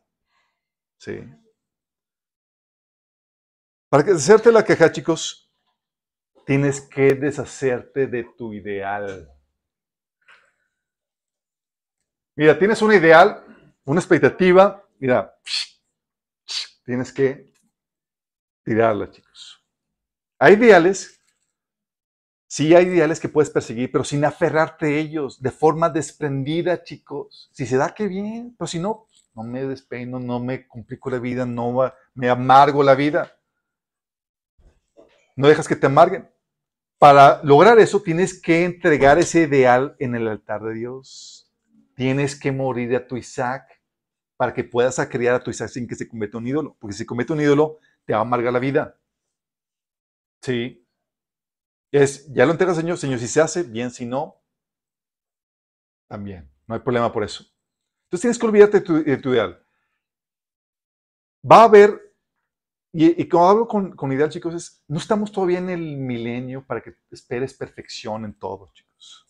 Speaker 1: Sí. Para deshacerte de la queja, chicos, tienes que deshacerte de tu ideal. Mira, tienes un ideal, una expectativa, mira, tienes que tirarla, chicos. Hay ideales, sí hay ideales que puedes perseguir, pero sin aferrarte a ellos, de forma desprendida, chicos. Si se da, qué bien, pero si no, no me despeino, no me complico la vida, no me amargo la vida. No dejas que te amarguen. Para lograr eso tienes que entregar ese ideal en el altar de Dios. Tienes que morir a tu Isaac para que puedas criar a tu Isaac sin que se en un ídolo. Porque si en un ídolo, te va a amargar la vida. Sí. Es, ya lo entrega Señor, Señor, si se hace, bien, si no, también. No hay problema por eso. Entonces tienes que olvidarte de tu, ideal. Va a haber Y, y como hablo con, con ideal, chicos, es, no estamos todavía en el milenio para que esperes perfección en todo, chicos.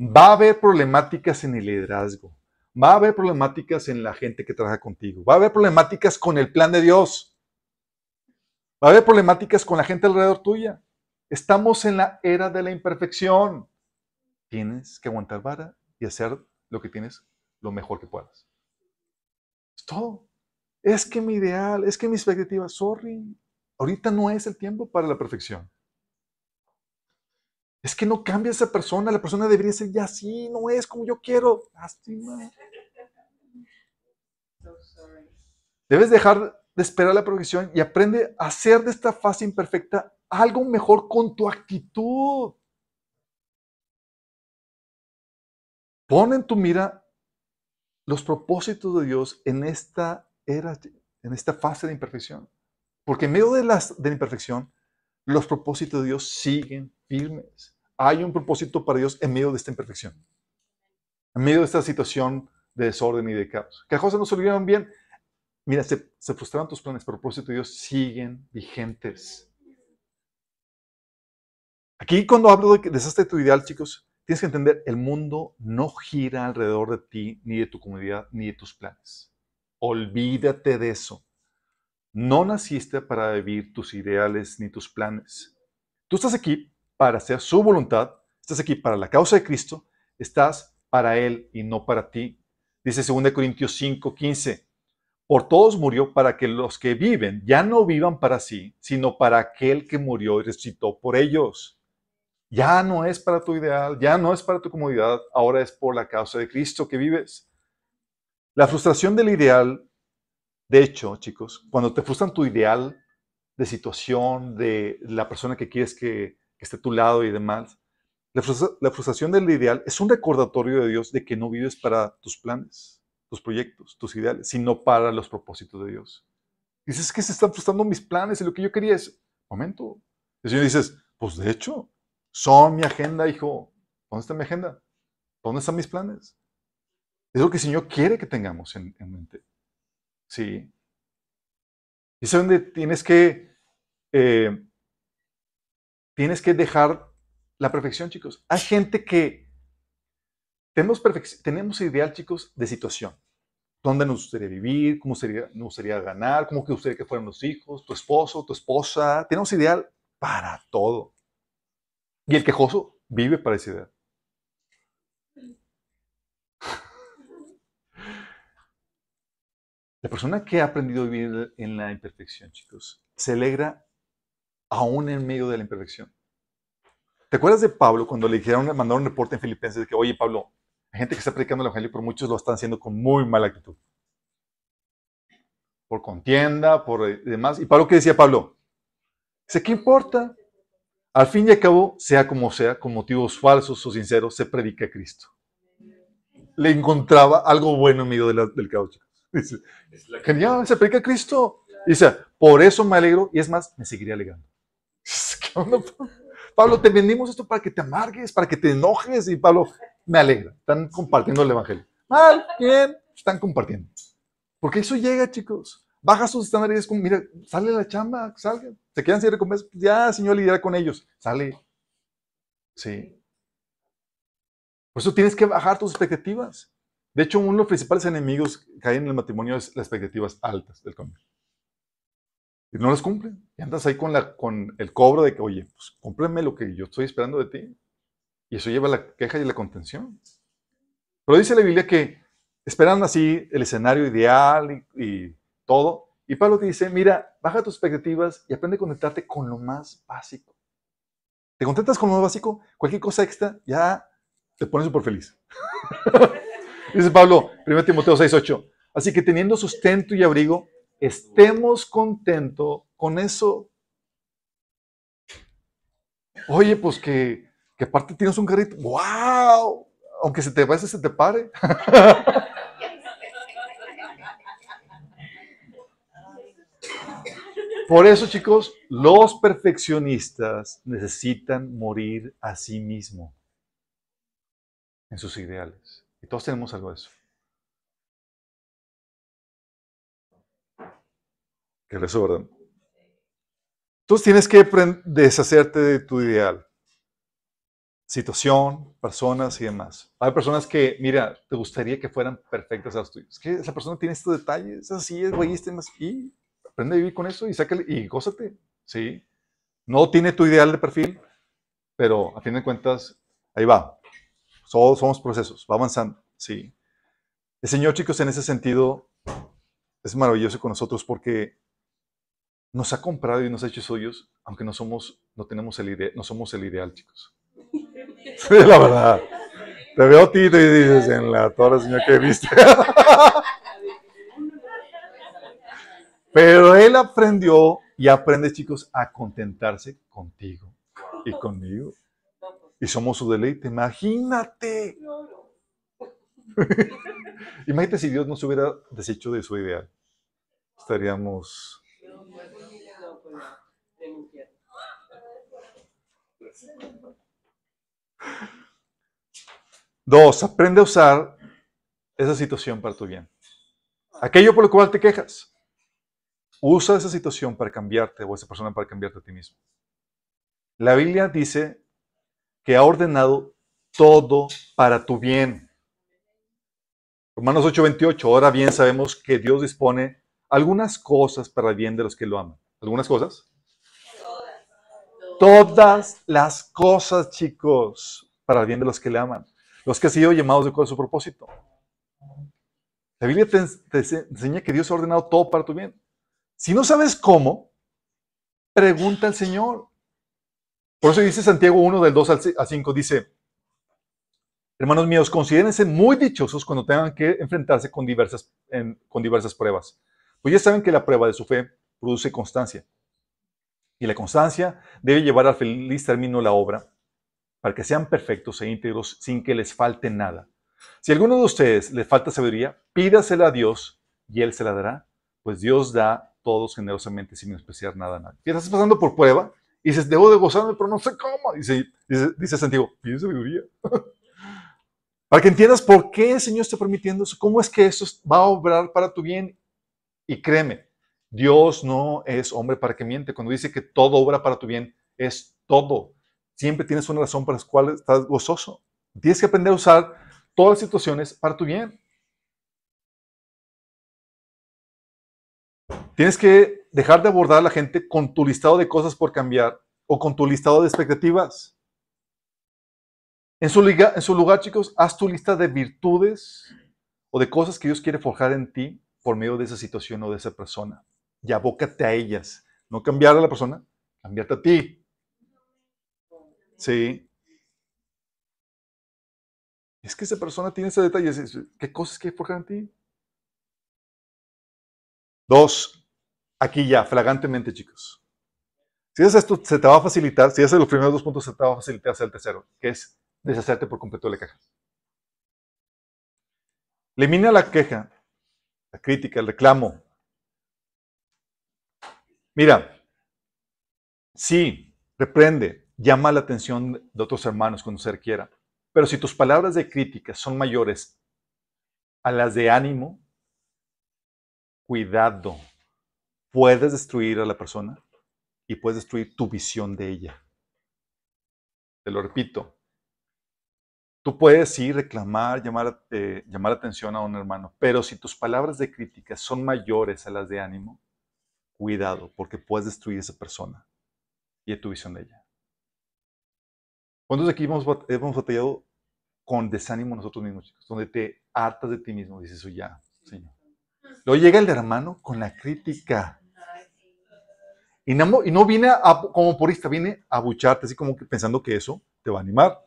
Speaker 1: Va a haber problemáticas en el liderazgo. Va a haber problemáticas en la gente que trabaja contigo. Va a haber problemáticas con el plan de Dios. Va a haber problemáticas con la gente alrededor tuya. Estamos en la era de la imperfección. Tienes que aguantar vara y hacer lo que tienes lo mejor que puedas. Es todo. Es que mi ideal, es que mi expectativa, sorry, ahorita no es el tiempo para la perfección. Es que no cambia esa persona, la persona debería ser ya así, no es como yo quiero. Lástima. Debes dejar de esperar la perfección y aprende a hacer de esta fase imperfecta algo mejor con tu actitud. Pon en tu mira los propósitos de Dios en esta era, en esta fase de imperfección. Porque en medio de, las, de la imperfección, los propósitos de Dios siguen firmes. Hay un propósito para Dios en medio de esta imperfección. En medio de esta situación de desorden y de caos. Que las cosas no se olvidaron bien. Mira, se, se frustraron tus planes, pero el propósito de Dios siguen vigentes. Aquí cuando hablo de de tu ideal, chicos, tienes que entender, el mundo no gira alrededor de ti, ni de tu comunidad, ni de tus planes. Olvídate de eso. No naciste para vivir tus ideales ni tus planes. Tú estás aquí para hacer su voluntad, estás aquí para la causa de Cristo, estás para Él y no para ti. Dice 2 Corintios 5, 15. Por todos murió para que los que viven ya no vivan para sí, sino para aquel que murió y resucitó por ellos. Ya no es para tu ideal, ya no es para tu comodidad, ahora es por la causa de Cristo que vives. La frustración del ideal, de hecho, chicos, cuando te frustran tu ideal de situación, de la persona que quieres que, esté a tu lado y demás, la, frustración del ideal es un recordatorio de Dios de que no vives para tus planes, tus proyectos, tus ideales, sino para los propósitos de Dios. Dices que se están frustrando mis planes y lo que yo quería es, momento. El Señor dices, pues de hecho, son mi agenda, hijo. ¿Dónde está mi agenda? ¿Dónde están mis planes? Es lo que el Señor quiere que tengamos en, mente. Sí. Y es donde tienes que, eh, tienes que dejar la perfección, chicos. Hay gente que tenemos, tenemos ideal, chicos, de situación. ¿Dónde nos gustaría vivir? ¿Cómo sería, nos gustaría ganar? ¿Cómo que gustaría que fueran los hijos? ¿Tu esposo? ¿Tu esposa? Tenemos ideal para todo. Y el quejoso vive para esa idea. La persona que ha aprendido a vivir en la imperfección, chicos, se alegra aún en medio de la imperfección. ¿Te acuerdas de Pablo cuando le dijeron, mandaron un reporte en Filipenses de que, oye, Pablo, hay gente que está predicando el evangelio, pero muchos lo están haciendo con muy mala actitud? Por contienda, por eh, demás. ¿Y Pablo qué decía Pablo? Dice, ¿qué importa? Al fin y al cabo, sea como sea, con motivos falsos o sinceros, se predica a Cristo. Le encontraba algo bueno en medio del caos. Dice, genial, se predica a Cristo. Dice, por eso me alegro y es más, me seguiré alegrando. Pablo, te vendimos esto para que te amargues, para que te enojes y Pablo, me alegra. Están compartiendo el Evangelio. Mal, bien, están compartiendo. Porque eso llega, chicos baja sus estándares, como, mira, sale la chamba, salga, se quedan sin recompensa, pues ya, Señor, lidiar con ellos, sale. Sí. Por eso tienes que bajar tus expectativas. De hecho, uno de los principales enemigos que hay en el matrimonio es las expectativas altas del cónyuge. Y no las cumplen. Y andas ahí con, la, con el cobro de que, oye, pues cómprame lo que yo estoy esperando de ti. Y eso lleva a la queja y la contención. Pero dice la Biblia que esperan así el escenario ideal y todo. Y Pablo te dice, mira, baja tus expectativas y aprende a conectarte con lo más básico. ¿Te contentas con lo más básico? Cualquier cosa extra, ya te pones súper feliz. dice Pablo, 1 Timoteo 6:8. Así que teniendo sustento y abrigo, estemos contentos con eso. Oye, pues que, aparte tienes un carrito. ¡Wow! Aunque se te vaya, se te pare. Por eso, chicos, los perfeccionistas necesitan morir a sí mismos en sus ideales. Y todos tenemos algo de eso. Que eso, ¿verdad? Entonces tienes que deshacerte de tu ideal. Situación, personas y demás. Hay personas que, mira, te gustaría que fueran perfectas a los tuyos. Es que esa persona tiene estos detalles, es así, es egoísta, y aprende a vivir con eso y sácale y gózate, ¿sí? No tiene tu ideal de perfil, pero a fin de cuentas, ahí va. Todos somos procesos, va avanzando, ¿sí? El Señor, chicos, en ese sentido, es maravilloso con nosotros porque nos ha comprado y nos ha hecho suyos, aunque no somos, no tenemos el ideal, no somos el ideal, chicos. Sí, la verdad. Te veo Tito y dices, en la torre, Señor, que viste. Pero él aprendió y aprende, chicos, a contentarse contigo y conmigo. Y somos su deleite. Imagínate. Imagínate si Dios nos hubiera deshecho de su ideal. Estaríamos... Dos, aprende a usar esa situación para tu bien. Aquello por lo cual te quejas. Usa esa situación para cambiarte o esa persona para cambiarte a ti mismo. La Biblia dice que ha ordenado todo para tu bien. Romanos 8:28. Ahora bien sabemos que Dios dispone algunas cosas para el bien de los que lo aman. ¿Algunas cosas? Todas las cosas, chicos, para el bien de los que le aman. Los que han sido llamados de acuerdo a su propósito. La Biblia te, enseña que Dios ha ordenado todo para tu bien. Si no sabes cómo, pregunta al Señor. Por eso dice Santiago 1 del 2 al 5, dice, hermanos míos, considérense muy dichosos cuando tengan que enfrentarse con diversas, con diversas pruebas. Pues ya saben que la prueba de su fe produce constancia. Y la constancia debe llevar al feliz término la obra, para que sean perfectos e íntegros sin que les falte nada. Si a alguno de ustedes le falta sabiduría, pídasela a Dios y Él se la dará, pues Dios da todos generosamente sin despreciar nada a nadie. Y estás pasando por prueba y dices, debo de gozarme, pero no sé cómo. Dice, dice, dice Santiago, pide sabiduría. para que entiendas por qué el Señor está permitiendo eso, cómo es que eso va a obrar para tu bien. Y créeme, Dios no es hombre para que miente. Cuando dice que todo obra para tu bien, es todo. Siempre tienes una razón para la cual estás gozoso. Tienes que aprender a usar todas las situaciones para tu bien. Tienes que dejar de abordar a la gente con tu listado de cosas por cambiar o con tu listado de expectativas. En su, en su lugar, chicos, haz tu lista de virtudes o de cosas que Dios quiere forjar en ti por medio de esa situación o de esa persona y abócate a ellas. No cambiar a la persona, cambiarte a ti. Sí. Es que esa persona tiene ese detalle. ¿Qué cosas que forjar en ti? Dos, aquí ya, flagrantemente, chicos. Si haces esto, se te va a facilitar, si haces los primeros dos puntos, se te va a facilitar hacer el tercero, que es deshacerte por completo de la queja. Elimina la queja, la crítica, el reclamo, Mira, sí, reprende, llama la atención de otros hermanos cuando se requiera, pero si tus palabras de crítica son mayores a las de ánimo, cuidado, puedes destruir a la persona y puedes destruir tu visión de ella. Te lo repito. Tú puedes sí reclamar, llamar, eh, llamar atención a un hermano, pero si tus palabras de crítica son mayores a las de ánimo, cuidado, porque puedes destruir esa persona y tu visión de ella. ¿Cuántos de aquí hemos, hemos batallado con desánimo nosotros mismos, chicos? Donde te hartas de ti mismo, dices, eso ya, Señor. Luego llega el hermano con la crítica. Y no, viene como porista, viene a bucharte, así como que pensando que eso te va a animar.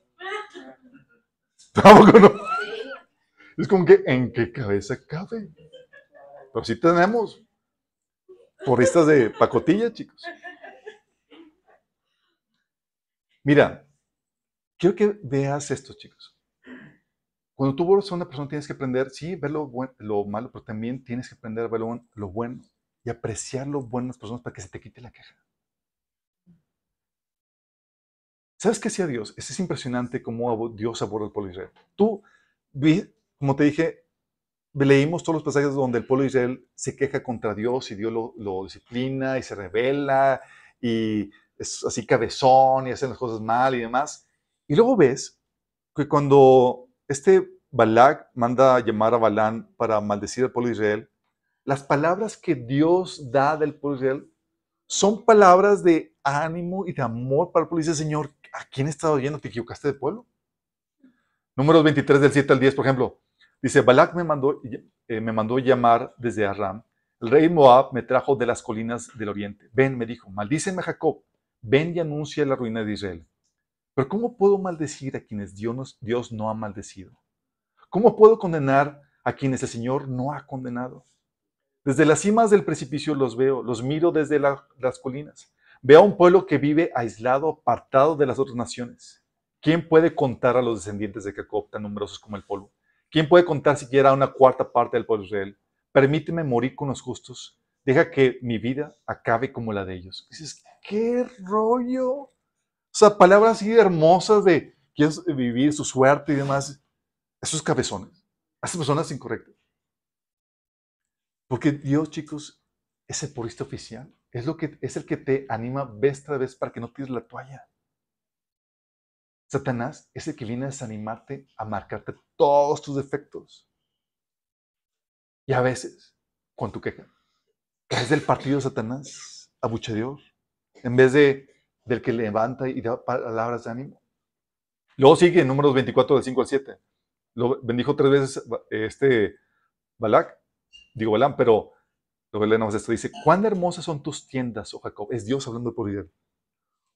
Speaker 1: Es como que, ¿en qué cabeza cabe? Pero sí tenemos porristas de pacotilla, chicos. Mira, quiero que veas esto, chicos. Cuando tú vuelves a una persona tienes que aprender, sí, ver lo, lo malo, pero también tienes que aprender a ver lo, bueno y apreciar lo bueno de las personas para que se te quite la queja. ¿Sabes qué hacía Dios? Es, impresionante cómo Dios aborda el pueblo de Israel. Tú, como te dije, leímos todos los pasajes donde el pueblo de Israel se queja contra Dios y Dios lo, disciplina y se revela y es así cabezón y hacen las cosas mal y demás. Y luego ves que cuando este Balak manda a llamar a Balán para maldecir al pueblo de Israel, las palabras que Dios da del pueblo de Israel son palabras de ánimo y de amor para el pueblo. Dice, Señor, ¿a quién estás oyendo? ¿Te equivocaste de pueblo? Números 23 del 7 al 10, por ejemplo. Dice, Balak me mandó, eh, me mandó llamar desde Aram. El rey Moab me trajo de las colinas del oriente. Ven, me dijo, maldíceme Jacob. Ven y anuncia la ruina de Israel. Pero ¿cómo puedo maldecir a quienes Dios, no ha maldecido? ¿Cómo puedo condenar a quienes el Señor no ha condenado? Desde las cimas del precipicio los veo, los miro desde las colinas. Veo a un pueblo que vive aislado, apartado de las otras naciones. ¿Quién puede contar a los descendientes de Jacob tan numerosos como el polvo? ¿Quién puede contar siquiera una cuarta parte del pueblo de Israel? Permíteme morir con los justos. Deja que mi vida acabe como la de ellos. Dices, ¿qué rollo? O sea, palabras así hermosas de quieres vivir su suerte y demás. Esos cabezones, esas personas incorrectas. Porque Dios, chicos, es el purista oficial. Es, lo que, es el que te anima vez tras vez para que no tires la toalla. Satanás es el que viene a desanimarte, a marcarte todos tus defectos. Y a veces, con tu queja, caes del partido de Satanás, abucheador, en vez de del que levanta y da palabras de ánimo. Luego sigue en números 24 del 5 al 7. Lo bendijo tres veces este Balak, digo Balán, pero lo leemos esto. Dice, cuán hermosas son tus tiendas, oh Jacob. Es Dios hablando por Israel.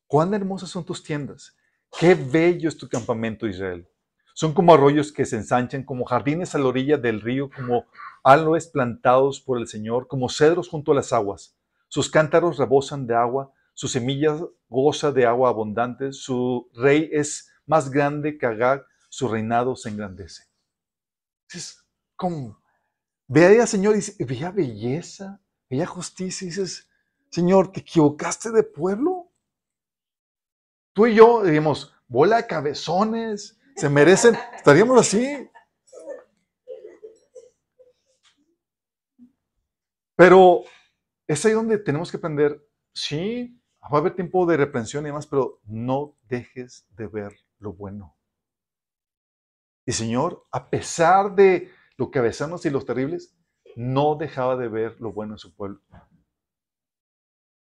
Speaker 1: Cuán hermosas son tus tiendas. Qué bello es tu campamento, Israel. Son como arroyos que se ensanchan, como jardines a la orilla del río, como aloes plantados por el Señor, como cedros junto a las aguas. Sus cántaros rebosan de agua, su semilla goza de agua abundante, su rey es más grande que Agag, su reinado se engrandece. Dices, ¿cómo? Ve a ella, Señor, y veía belleza, veía justicia, dices, Señor, ¿te equivocaste de pueblo? Tú y yo diríamos, bola de cabezones, se merecen, estaríamos así. Pero es ahí donde tenemos que aprender, sí, va a haber tiempo de reprensión y demás, pero no dejes de ver lo bueno. Y Señor, a pesar de lo que y los terribles, no dejaba de ver lo bueno en su pueblo.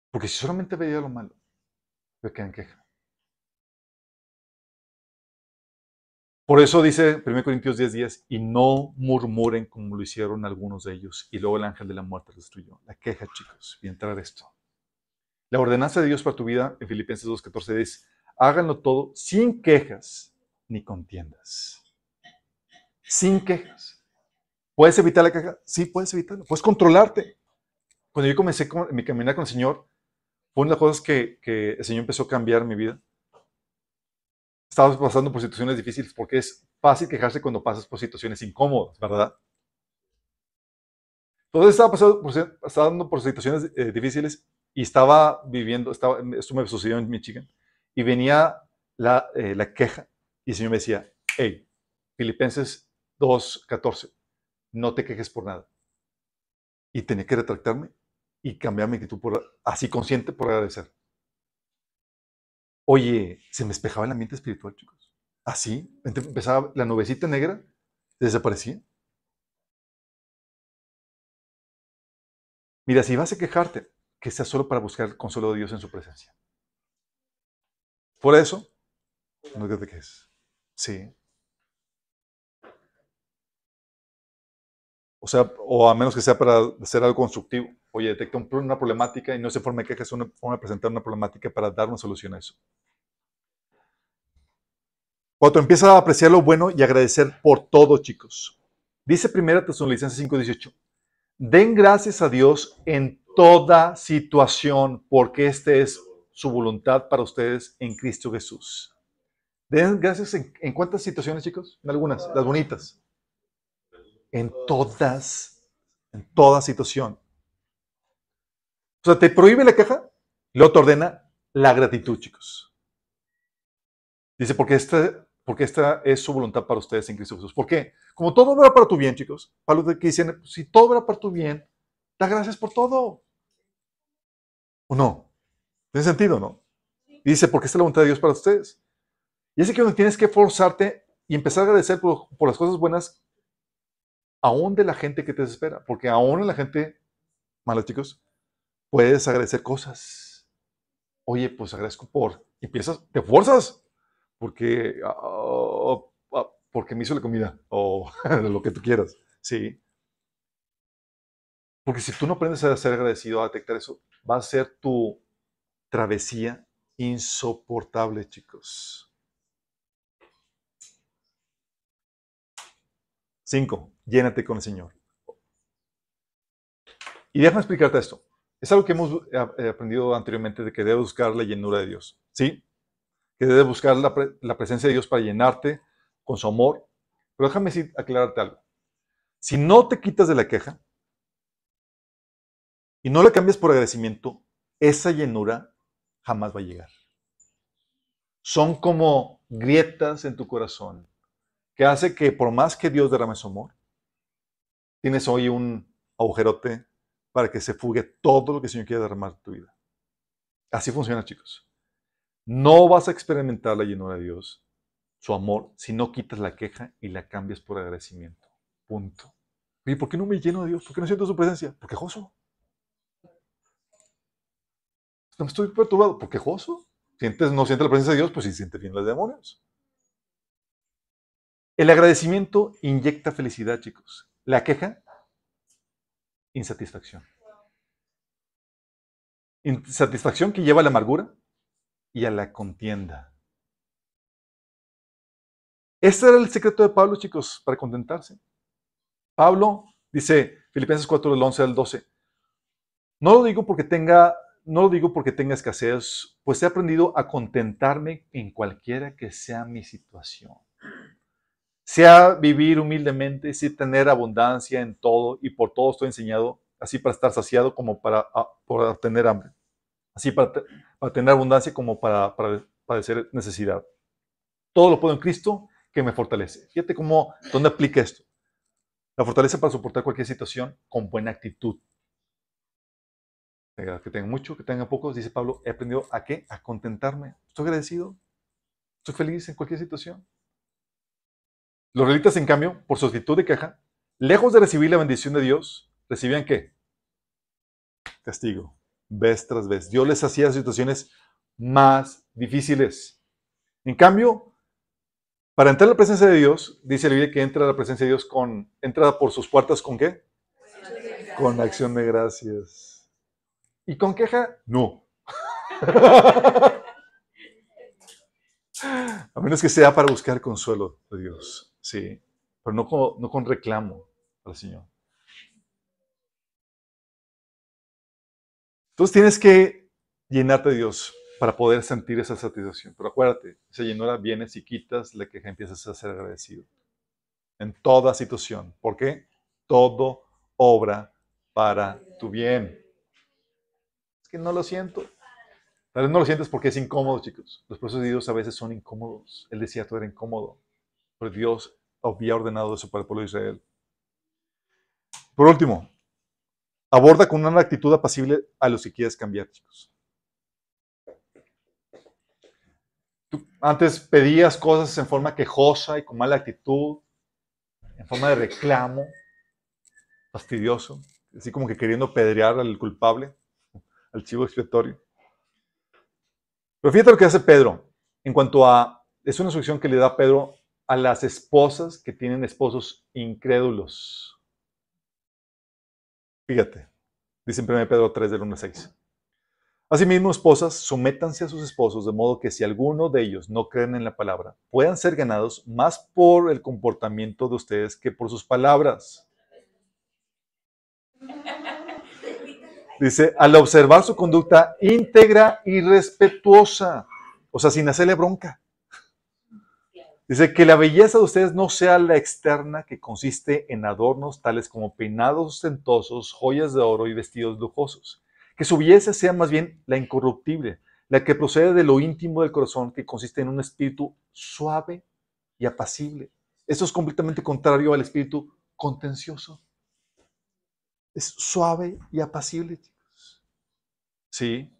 Speaker 1: Porque si solamente veía lo malo, me quedan queja. Por eso dice 1 Corintios 10, 10, y no murmuren como lo hicieron algunos de ellos. Y luego el ángel de la muerte destruyó. La queja, chicos, y entrar esto. La ordenanza de Dios para tu vida en Filipenses 2, 14 dice, háganlo todo sin quejas ni contiendas. Sin quejas. ¿Puedes evitar la queja? Sí, puedes evitarlo. Puedes controlarte. Cuando yo comencé mi caminar con el Señor, fue una de las cosas que, que el Señor empezó a cambiar mi vida estamos pasando por situaciones difíciles porque es fácil quejarse cuando pasas por situaciones incómodas, ¿verdad? Entonces estaba pasando por, pasando por situaciones eh, difíciles y estaba viviendo, estaba, esto me sucedió en Michigan, y venía la, eh, la queja y el Señor me decía, hey, Filipenses 2.14, no te quejes por nada. Y tenía que retractarme y cambiar mi actitud por, así consciente por agradecer. Oye, se me espejaba el ambiente espiritual, chicos. Así, empezaba la nubecita negra, desaparecía. Mira, si vas a quejarte, que sea solo para buscar el consuelo de Dios en su presencia. Por eso, no te quejes. Sí. O sea, o a menos que sea para hacer algo constructivo. Oye, detecta una problemática y no se forma de quejas, es una forma de presentar una problemática para dar una solución a eso. Cuando empiezas a apreciar lo bueno y agradecer por todo, chicos. Dice 1 Tesalonicenses 5:18. Den gracias a Dios en toda situación, porque esta es su voluntad para ustedes en Cristo Jesús. Den gracias en, en cuántas situaciones, chicos? En algunas, las bonitas. En todas, en toda situación. O sea, te prohíbe la queja, luego te ordena la gratitud, chicos. Dice, porque esta, porque esta es su voluntad para ustedes en Cristo Jesús. ¿Por qué? Como todo va para tu bien, chicos. Para los que dicen, si todo va para tu bien, da gracias por todo. ¿O no? Tiene sentido, ¿no? Dice, porque esta es la voluntad de Dios para ustedes. Y es que donde tienes que forzarte y empezar a agradecer por, por las cosas buenas, aún de la gente que te desespera. Porque aún la gente mala, chicos, puedes agradecer cosas. Oye, pues agradezco por. Y empiezas, te fuerzas. Porque, ah, ah, porque me hizo la comida. O lo que tú quieras. Sí. Porque si tú no aprendes a ser agradecido, a detectar eso, va a ser tu travesía insoportable, chicos. Cinco, llénate con el Señor. Y déjame explicarte esto. Es algo que hemos eh, eh, aprendido anteriormente de que debes buscar la llenura de Dios. ¿Sí? Que debes buscar la, la presencia de Dios para llenarte con su amor. Pero déjame aclararte algo. Si no te quitas de la queja y no la cambias por agradecimiento, esa llenura jamás va a llegar. Son como grietas en tu corazón que hace que por más que Dios derrame su amor, tienes hoy un agujerote para que se fugue todo lo que el Señor quiere derramar en tu vida. Así funciona, chicos. No vas a experimentar la llenura de Dios, su amor, si no quitas la queja y la cambias por agradecimiento. Punto. ¿Y por qué no me lleno de Dios? ¿Por qué no siento su presencia? Porque quejoso. No estoy perturbado. ¿Por quejoso? ¿Sientes, no sientes la presencia de Dios? Pues si sientes bien los demonios. El agradecimiento inyecta felicidad, chicos. La queja, insatisfacción. Insatisfacción que lleva a la amargura y a la contienda. Este era el secreto de Pablo, chicos, para contentarse. Pablo dice, Filipenses 4, del 11 al 12, no lo digo porque tenga, no lo digo porque tenga escasez, pues he aprendido a contentarme en cualquiera que sea mi situación sea vivir humildemente, sí tener abundancia en todo y por todo estoy enseñado, así para estar saciado como para, ah, tener hambre, así para, tener abundancia como para, para padecer necesidad. Todo lo puedo en Cristo que me fortalece. Fíjate cómo, ¿dónde aplica esto? La fortaleza para soportar cualquier situación con buena actitud. Que tenga mucho, que tenga poco, dice Pablo, he aprendido a qué? A contentarme. Estoy agradecido. Estoy feliz en cualquier situación. Los realitas, en cambio, por su actitud de queja, lejos de recibir la bendición de Dios, recibían qué? Castigo, vez tras vez. Dios les hacía situaciones más difíciles. En cambio, para entrar a la presencia de Dios, dice la Biblia que entra a la presencia de Dios con, entra por sus puertas con qué? Con acción de gracias. ¿Y con queja? No. a menos que sea para buscar consuelo de Dios. Sí, pero no con, reclamo al Señor. Entonces tienes que llenarte de Dios para poder sentir esa satisfacción. Pero acuérdate, esa llenura viene si quitas la queja, empiezas a ser agradecido. En toda situación. ¿Por qué? Todo obra para tu bien. Es que no lo siento. Tal vez no lo sientes porque es incómodo, chicos. Los procesos de Dios a veces son incómodos. El desierto era incómodo. Dios había ordenado eso para el pueblo de Israel. Por último, aborda con una actitud apacible a los que quieres cambiar, chicos. Antes pedías cosas en forma quejosa y con mala actitud, en forma de reclamo, fastidioso, así como que queriendo pedrear al culpable, al chivo expiatorio. Pero fíjate lo que hace Pedro en cuanto a, es una instrucción que le da Pedro a las esposas que tienen esposos incrédulos. Fíjate, dice en 1 Pedro 3 del 1 al 6. Asimismo, esposas, sométanse a sus esposos de modo que si alguno de ellos no creen en la palabra, puedan ser ganados más por el comportamiento de ustedes que por sus palabras. Dice, al observar su conducta íntegra y respetuosa, o sea, sin hacerle bronca. Dice que la belleza de ustedes no sea la externa que consiste en adornos tales como peinados ostentosos, joyas de oro y vestidos lujosos. Que su belleza sea más bien la incorruptible, la que procede de lo íntimo del corazón, que consiste en un espíritu suave y apacible. Esto es completamente contrario al espíritu contencioso. Es suave y apacible, chicos. Sí.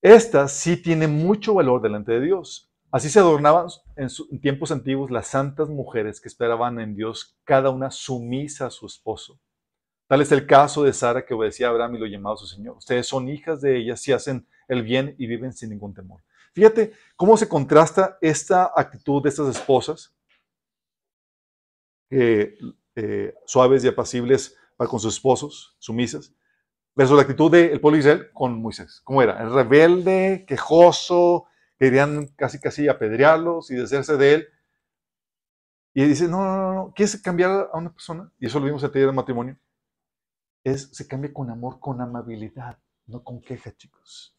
Speaker 1: Esta sí tiene mucho valor delante de Dios. Así se adornaban en, tiempos antiguos las santas mujeres que esperaban en Dios, cada una sumisa a su esposo. Tal es el caso de Sara que obedecía a Abraham y lo llamaba su Señor. Ustedes son hijas de ella si hacen el bien y viven sin ningún temor. Fíjate cómo se contrasta esta actitud de estas esposas, eh, suaves y apacibles para con sus esposos, sumisas, versus la actitud del pueblo de Israel con Moisés. ¿Cómo era? El rebelde, quejoso, querían casi casi apedrearlos y deshacerse de él. Y dice, no, no, no, no, ¿quieres cambiar a una persona? Y eso lo vimos el taller del matrimonio. Es, se cambia con amor, con amabilidad, no con queja, chicos.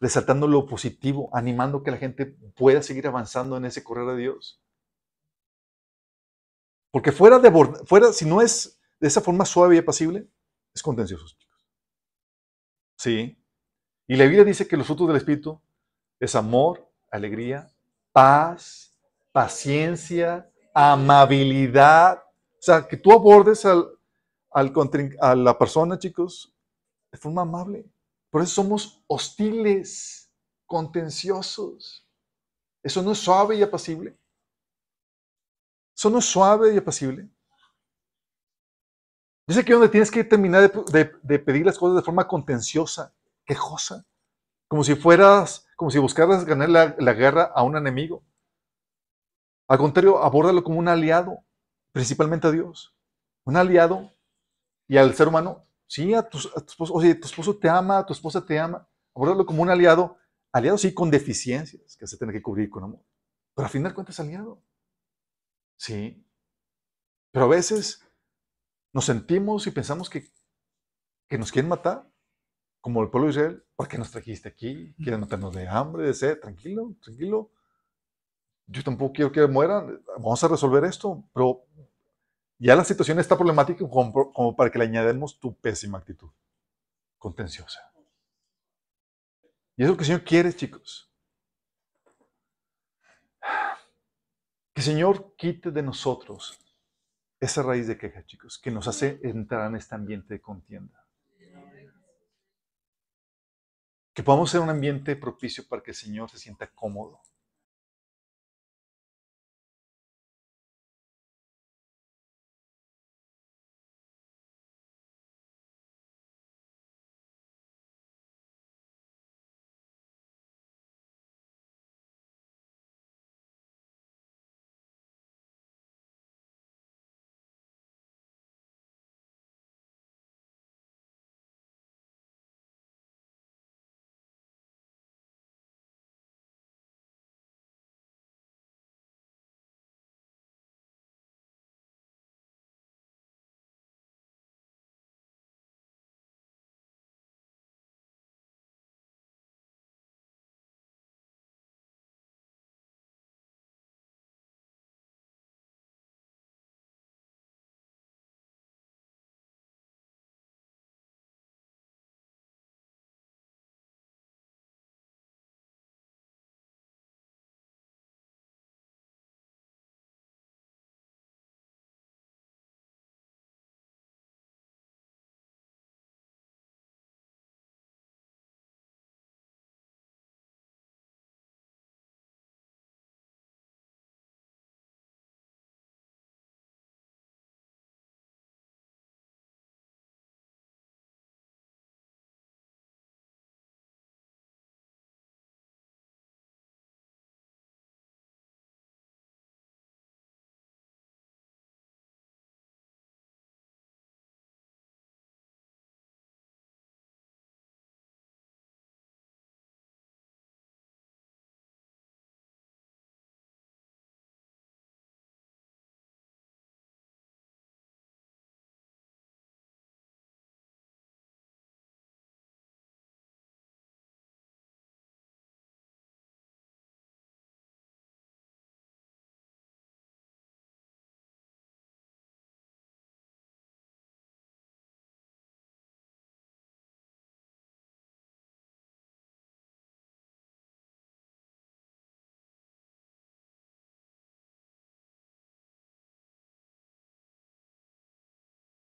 Speaker 1: Resaltando lo positivo, animando que la gente pueda seguir avanzando en ese correr de Dios. Porque fuera de fuera, si no es de esa forma suave y apacible, es contencioso, chicos. Sí. Y la Biblia dice que los frutos del Espíritu es amor, alegría, paz, paciencia, amabilidad. O sea, que tú abordes al, al, a la persona, chicos, de forma amable. Por eso somos hostiles, contenciosos. Eso no es suave y apacible. Eso no es suave y apacible. Dice que donde tienes que terminar de, pedir las cosas de forma contenciosa, quejosa, como si fueras, como si buscaras ganar la, guerra a un enemigo. Al contrario, abórdalo como un aliado, principalmente a Dios. Un aliado y al ser humano, sí, a tu, esposo, oye, tu esposo te ama, tu esposa te ama. Abórdalo como un aliado, aliado sí con deficiencias que se tiene que cubrir con amor. Pero al final cuentas aliado. Sí. Pero a veces nos sentimos y pensamos que, que nos quieren matar, como el pueblo de Israel. ¿Por qué nos trajiste aquí? ¿Quieren matarnos de hambre, de sed? Tranquilo, tranquilo. Yo tampoco quiero que mueran. Vamos a resolver esto. Pero ya la situación está problemática como, para que le añadamos tu pésima actitud. Contenciosa. Y es lo que el Señor quiere, chicos. Que el Señor quite de nosotros esa raíz de queja, chicos, que nos hace entrar en este ambiente de contienda. Que podamos ser un ambiente propicio para que el Señor se sienta cómodo.